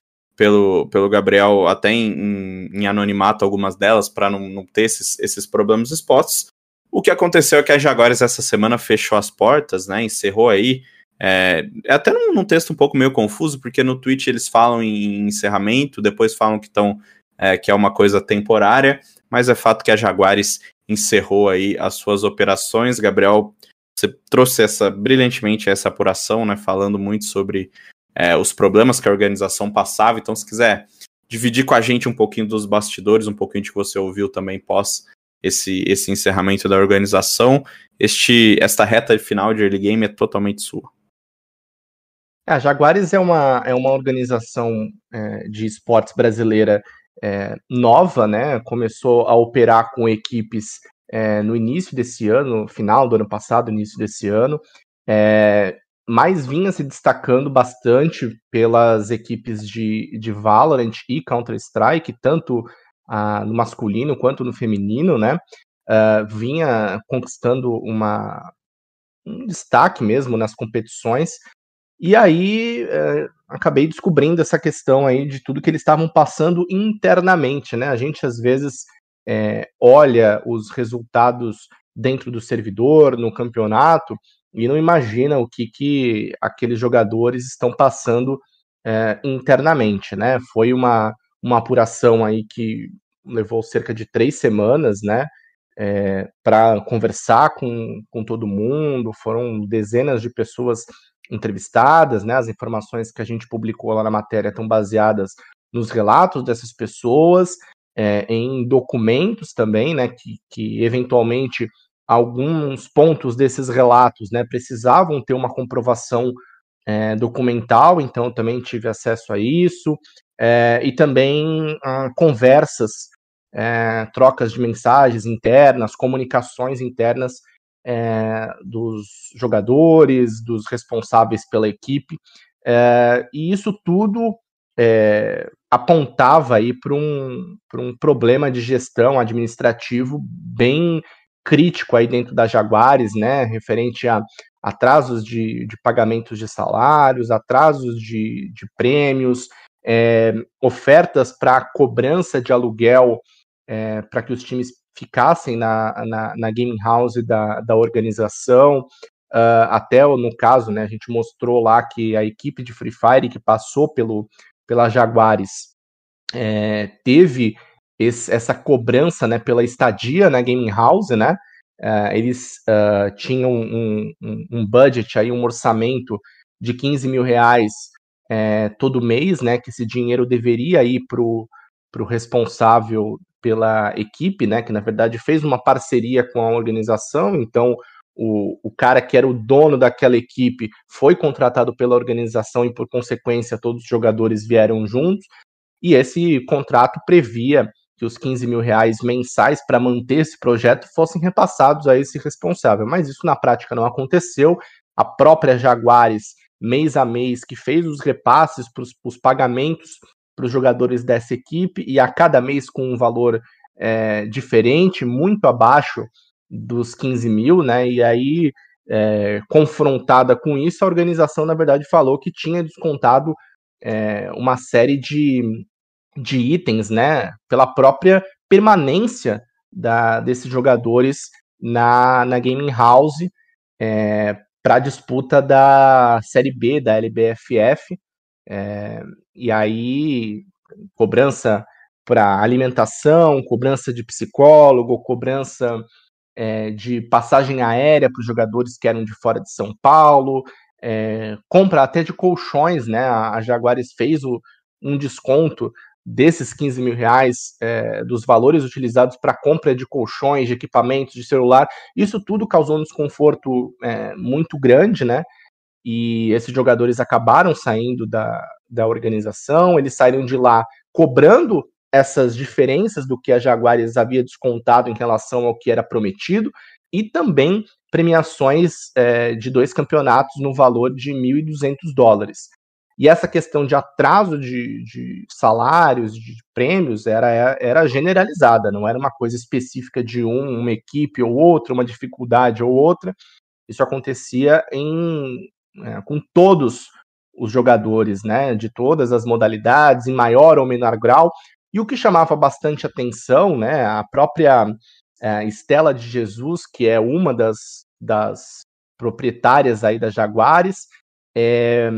pelo, pelo Gabriel, até em, em anonimato, algumas delas, para não, não, ter esses, esses problemas expostos. O que aconteceu é que a Jaguares essa semana fechou as portas, né? Encerrou aí. É, é até num, num, texto um pouco meio confuso, porque no tweet eles falam em encerramento, depois falam que estão é, que é uma coisa temporária, mas é fato que a Jaguares encerrou aí as suas operações. Gabriel, você trouxe essa brilhantemente essa apuração, né? Falando muito sobre é, os problemas que a organização passava. Então, se quiser dividir com a gente um pouquinho dos bastidores, um pouquinho de que você ouviu também pós esse, esse encerramento da organização. Este, esta reta final de early game é totalmente sua. A Jaguares é uma, é uma organização é, de esportes brasileira é, nova, né? Começou a operar com equipes é, no início desse ano, final do ano passado, início desse ano, é, mas vinha se destacando bastante pelas equipes de, de Valorant e Counter-Strike, tanto ah, no masculino quanto no feminino, né? Uh, vinha conquistando uma, um destaque mesmo nas competições. E aí uh, acabei descobrindo essa questão aí de tudo que eles estavam passando internamente, né? A gente às vezes é, olha os resultados dentro do servidor, no campeonato, e não imagina o que, que aqueles jogadores estão passando é, internamente, né? Foi uma, uma apuração aí que levou cerca de três semanas, né? É, para conversar com, com todo mundo, foram dezenas de pessoas entrevistadas, né? As informações que a gente publicou lá na matéria estão baseadas nos relatos dessas pessoas, é, em documentos também, né? Que, que eventualmente alguns pontos desses relatos, né? Precisavam ter uma comprovação é, documental, então eu também tive acesso a isso, é, e também a conversas, é, trocas de mensagens internas, comunicações internas dos jogadores, dos responsáveis pela equipe, e isso tudo apontava aí para um, um problema de gestão administrativo bem crítico aí dentro da Jaguares, né, referente a atrasos de, de pagamentos de salários, atrasos de, de prêmios, é, ofertas para cobrança de aluguel é, para que os times ficassem na, na, na gaming house da, da organização. Uh, até no caso, né, a gente mostrou lá que a equipe de Free Fire que passou pelo, pela Jaguares é, teve esse, essa cobrança né, pela estadia na gaming house, né? Uh, eles uh, tinham um, um, um, budget aí, um orçamento de 15 mil reais é, todo mês, né? Que esse dinheiro deveria ir para o responsável pela equipe, né? Que na verdade fez uma parceria com a organização, então o, o cara que era o dono daquela equipe foi contratado pela organização e, por consequência, todos os jogadores vieram juntos. E esse contrato previa que os 15 mil reais mensais para manter esse projeto fossem repassados a esse responsável. Mas isso na prática não aconteceu. A própria Jaguares, mês a mês, que fez os repasses para os pagamentos para os jogadores dessa equipe, e a cada mês com um valor é, diferente, muito abaixo dos 15 mil, né? E aí, é, confrontada com isso, a organização, na verdade, falou que tinha descontado é, uma série de de itens, né, pela própria permanência da, desses jogadores na, na gaming house é, para disputa da Série B da LBFF. É, e aí, cobrança para alimentação, cobrança de psicólogo, cobrança é, de passagem aérea para os jogadores que eram de fora de São Paulo, é, compra até de colchões, né? A Jaguares fez o, um desconto desses 15 mil reais, é, dos valores utilizados para compra de colchões, de equipamentos, de celular, isso tudo causou um desconforto é, muito grande, né? E esses jogadores acabaram saindo da, da organização, eles saíram de lá cobrando essas diferenças do que a Jaguares havia descontado em relação ao que era prometido, e também premiações é, de dois campeonatos no valor de 1.200 dólares. E essa questão de atraso de, de, salários, de prêmios, era, era generalizada, não era uma coisa específica de um, uma equipe ou outra, uma dificuldade ou outra. Isso acontecia em, é, com todos os jogadores, né, de todas as modalidades, em maior ou menor grau. E o que chamava bastante atenção, né, a própria é, Estela de Jesus, que é uma das, das proprietárias aí da Jaguares, é,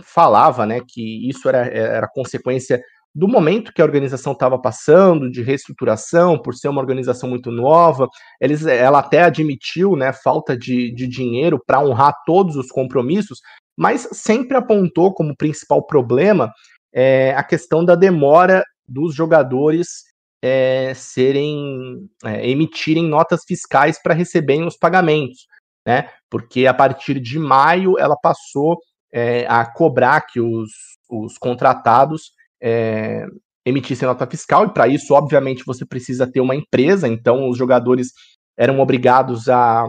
falava né, que isso era, era consequência do momento que a organização estava passando, de reestruturação, por ser uma organização muito nova. Eles, ela até admitiu né, falta de, de dinheiro para honrar todos os compromissos, mas sempre apontou como principal problema é, a questão da demora dos jogadores é, serem é, emitirem notas fiscais para receberem os pagamentos, né? Porque a partir de maio ela passou é, a cobrar que os, os contratados é, emitissem nota fiscal, e para isso, obviamente, você precisa ter uma empresa, então os jogadores eram obrigados a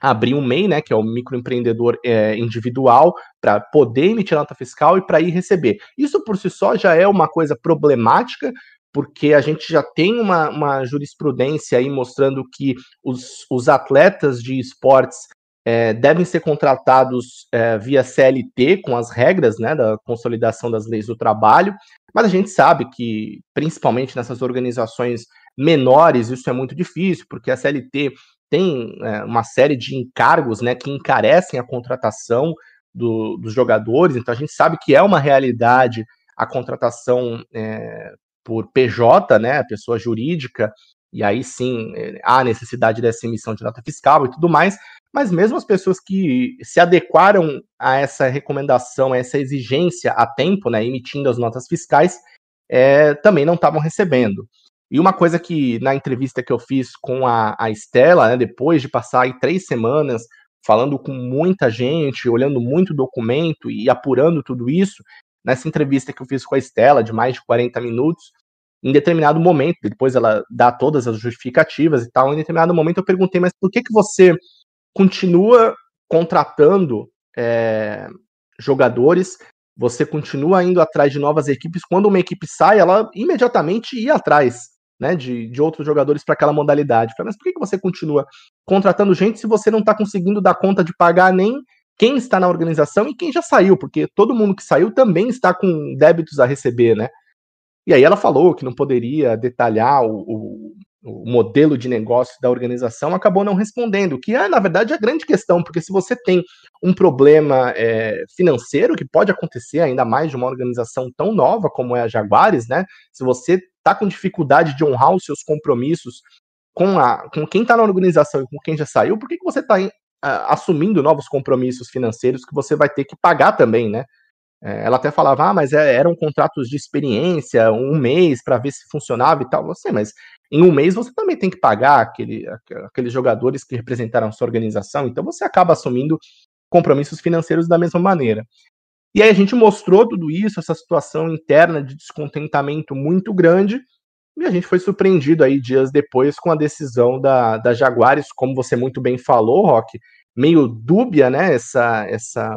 abrir um MEI, né, que é o microempreendedor é, individual, para poder emitir nota fiscal e para ir receber. Isso por si só já é uma coisa problemática, porque a gente já tem uma, uma jurisprudência aí mostrando que os, os atletas de esportes é, devem ser contratados é, via CLT, com as regras né, da consolidação das leis do trabalho, mas a gente sabe que, principalmente nessas organizações menores, isso é muito difícil, porque a CLT tem é, uma série de encargos né, que encarecem a contratação do, dos jogadores, então a gente sabe que é uma realidade a contratação é, por PJ, né, pessoa jurídica, e aí sim é, há necessidade dessa emissão de nota fiscal e tudo mais, mas mesmo as pessoas que se adequaram a essa recomendação, a essa exigência a tempo, né, emitindo as notas fiscais, é, também não estavam recebendo. E uma coisa que na entrevista que eu fiz com a, a Estela, né, depois de passar aí três semanas falando com muita gente, olhando muito documento e apurando tudo isso, nessa entrevista que eu fiz com a Estela, de mais de 40 minutos, em determinado momento, depois ela dá todas as justificativas e tal, em determinado momento eu perguntei, mas por que, que você continua contratando é, jogadores, você continua indo atrás de novas equipes. Quando uma equipe sai, ela imediatamente ia atrás né, de, de outros jogadores para aquela modalidade. Mas por que, que você continua contratando gente se você não está conseguindo dar conta de pagar nem quem está na organização e quem já saiu? Porque todo mundo que saiu também está com débitos a receber, né? E aí ela falou que não poderia detalhar o, o, o modelo de negócio da organização, acabou não respondendo, que é, na verdade, a grande questão, porque se você tem um problema é, financeiro, que pode acontecer ainda mais de uma organização tão nova como é a Jaguares, né? Se você está com dificuldade de honrar os seus compromissos com, a, com quem está na organização e com quem já saiu, por que, que você está assumindo novos compromissos financeiros que você vai ter que pagar também, né? É, ela até falava, ah, mas é, eram contratos de experiência, um mês para ver se funcionava e tal. Você, mas em um mês você também tem que pagar aquele, aqueles jogadores que representaram sua organização, então você acaba assumindo compromissos financeiros da mesma maneira. E aí a gente mostrou tudo isso, essa situação interna de descontentamento muito grande, e a gente foi surpreendido aí dias depois com a decisão da, da Jaguares, como você muito bem falou, Rock, meio dúbia, né, essa, essa,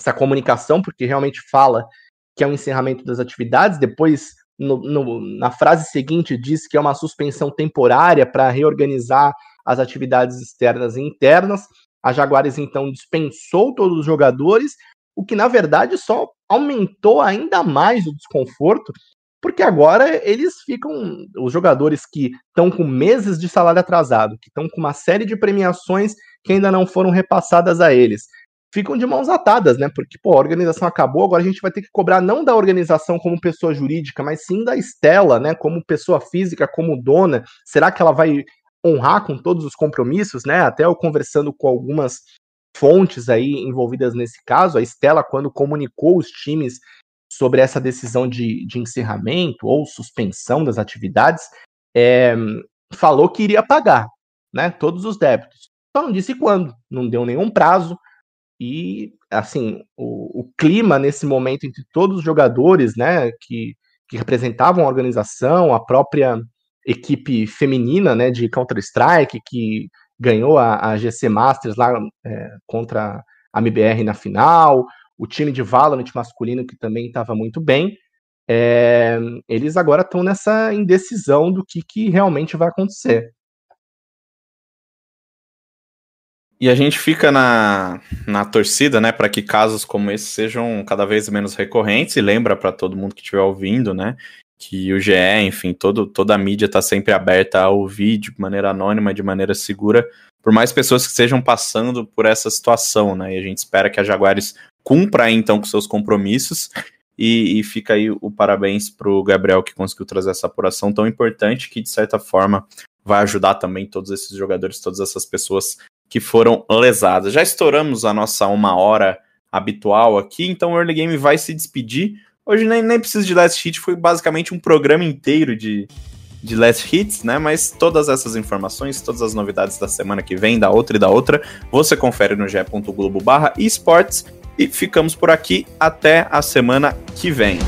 essa comunicação, porque realmente fala que é um encerramento das atividades, depois no, no, na frase seguinte diz que é uma suspensão temporária para reorganizar as atividades externas e internas. A Jaguares então dispensou todos os jogadores, o que na verdade só aumentou ainda mais o desconforto, porque agora eles ficam, os jogadores que estão com meses de salário atrasado, que estão com uma série de premiações que ainda não foram repassadas a eles, ficam de mãos atadas, né? Porque, pô, a organização acabou, agora a gente vai ter que cobrar não da organização como pessoa jurídica, mas sim da Estela, né? Como pessoa física, como dona. Será que ela vai honrar com todos os compromissos, né? Até eu conversando com algumas fontes aí envolvidas nesse caso, a Estela, quando comunicou os times sobre essa decisão de, de encerramento ou suspensão das atividades, é, falou que iria pagar, né? Todos os débitos. Só não disse quando, não deu nenhum prazo, e, assim, o, o, clima nesse momento entre todos os jogadores, né, que, que representavam a organização, a própria equipe feminina, né, de Counter-Strike, que ganhou a, a, GC Masters lá é, contra a MBR na final, o time de Valorant masculino que também estava muito bem, é, eles agora estão nessa indecisão do que, que realmente vai acontecer. E a gente fica na, na torcida, né, para que casos como esse sejam cada vez menos recorrentes e lembra para todo mundo que estiver ouvindo, né, que o GE, enfim, todo, toda a mídia está sempre aberta ao vídeo de maneira anônima, de maneira segura, por mais pessoas que estejam passando por essa situação, né? E a gente espera que a Jaguares cumpra então com seus compromissos. E, e fica aí o parabéns para o Gabriel que conseguiu trazer essa apuração tão importante que, de certa forma, vai ajudar também todos esses jogadores, todas essas pessoas que foram lesadas. Já estouramos a nossa uma hora habitual aqui, então o Early Game vai se despedir. Hoje nem, nem preciso de Last Hit, foi basicamente um programa inteiro de, de Last Hits, né? Mas todas essas informações, todas as novidades da semana que vem, da outra e da outra, você confere no ge.globo barra esportes. E ficamos por aqui até a semana que vem.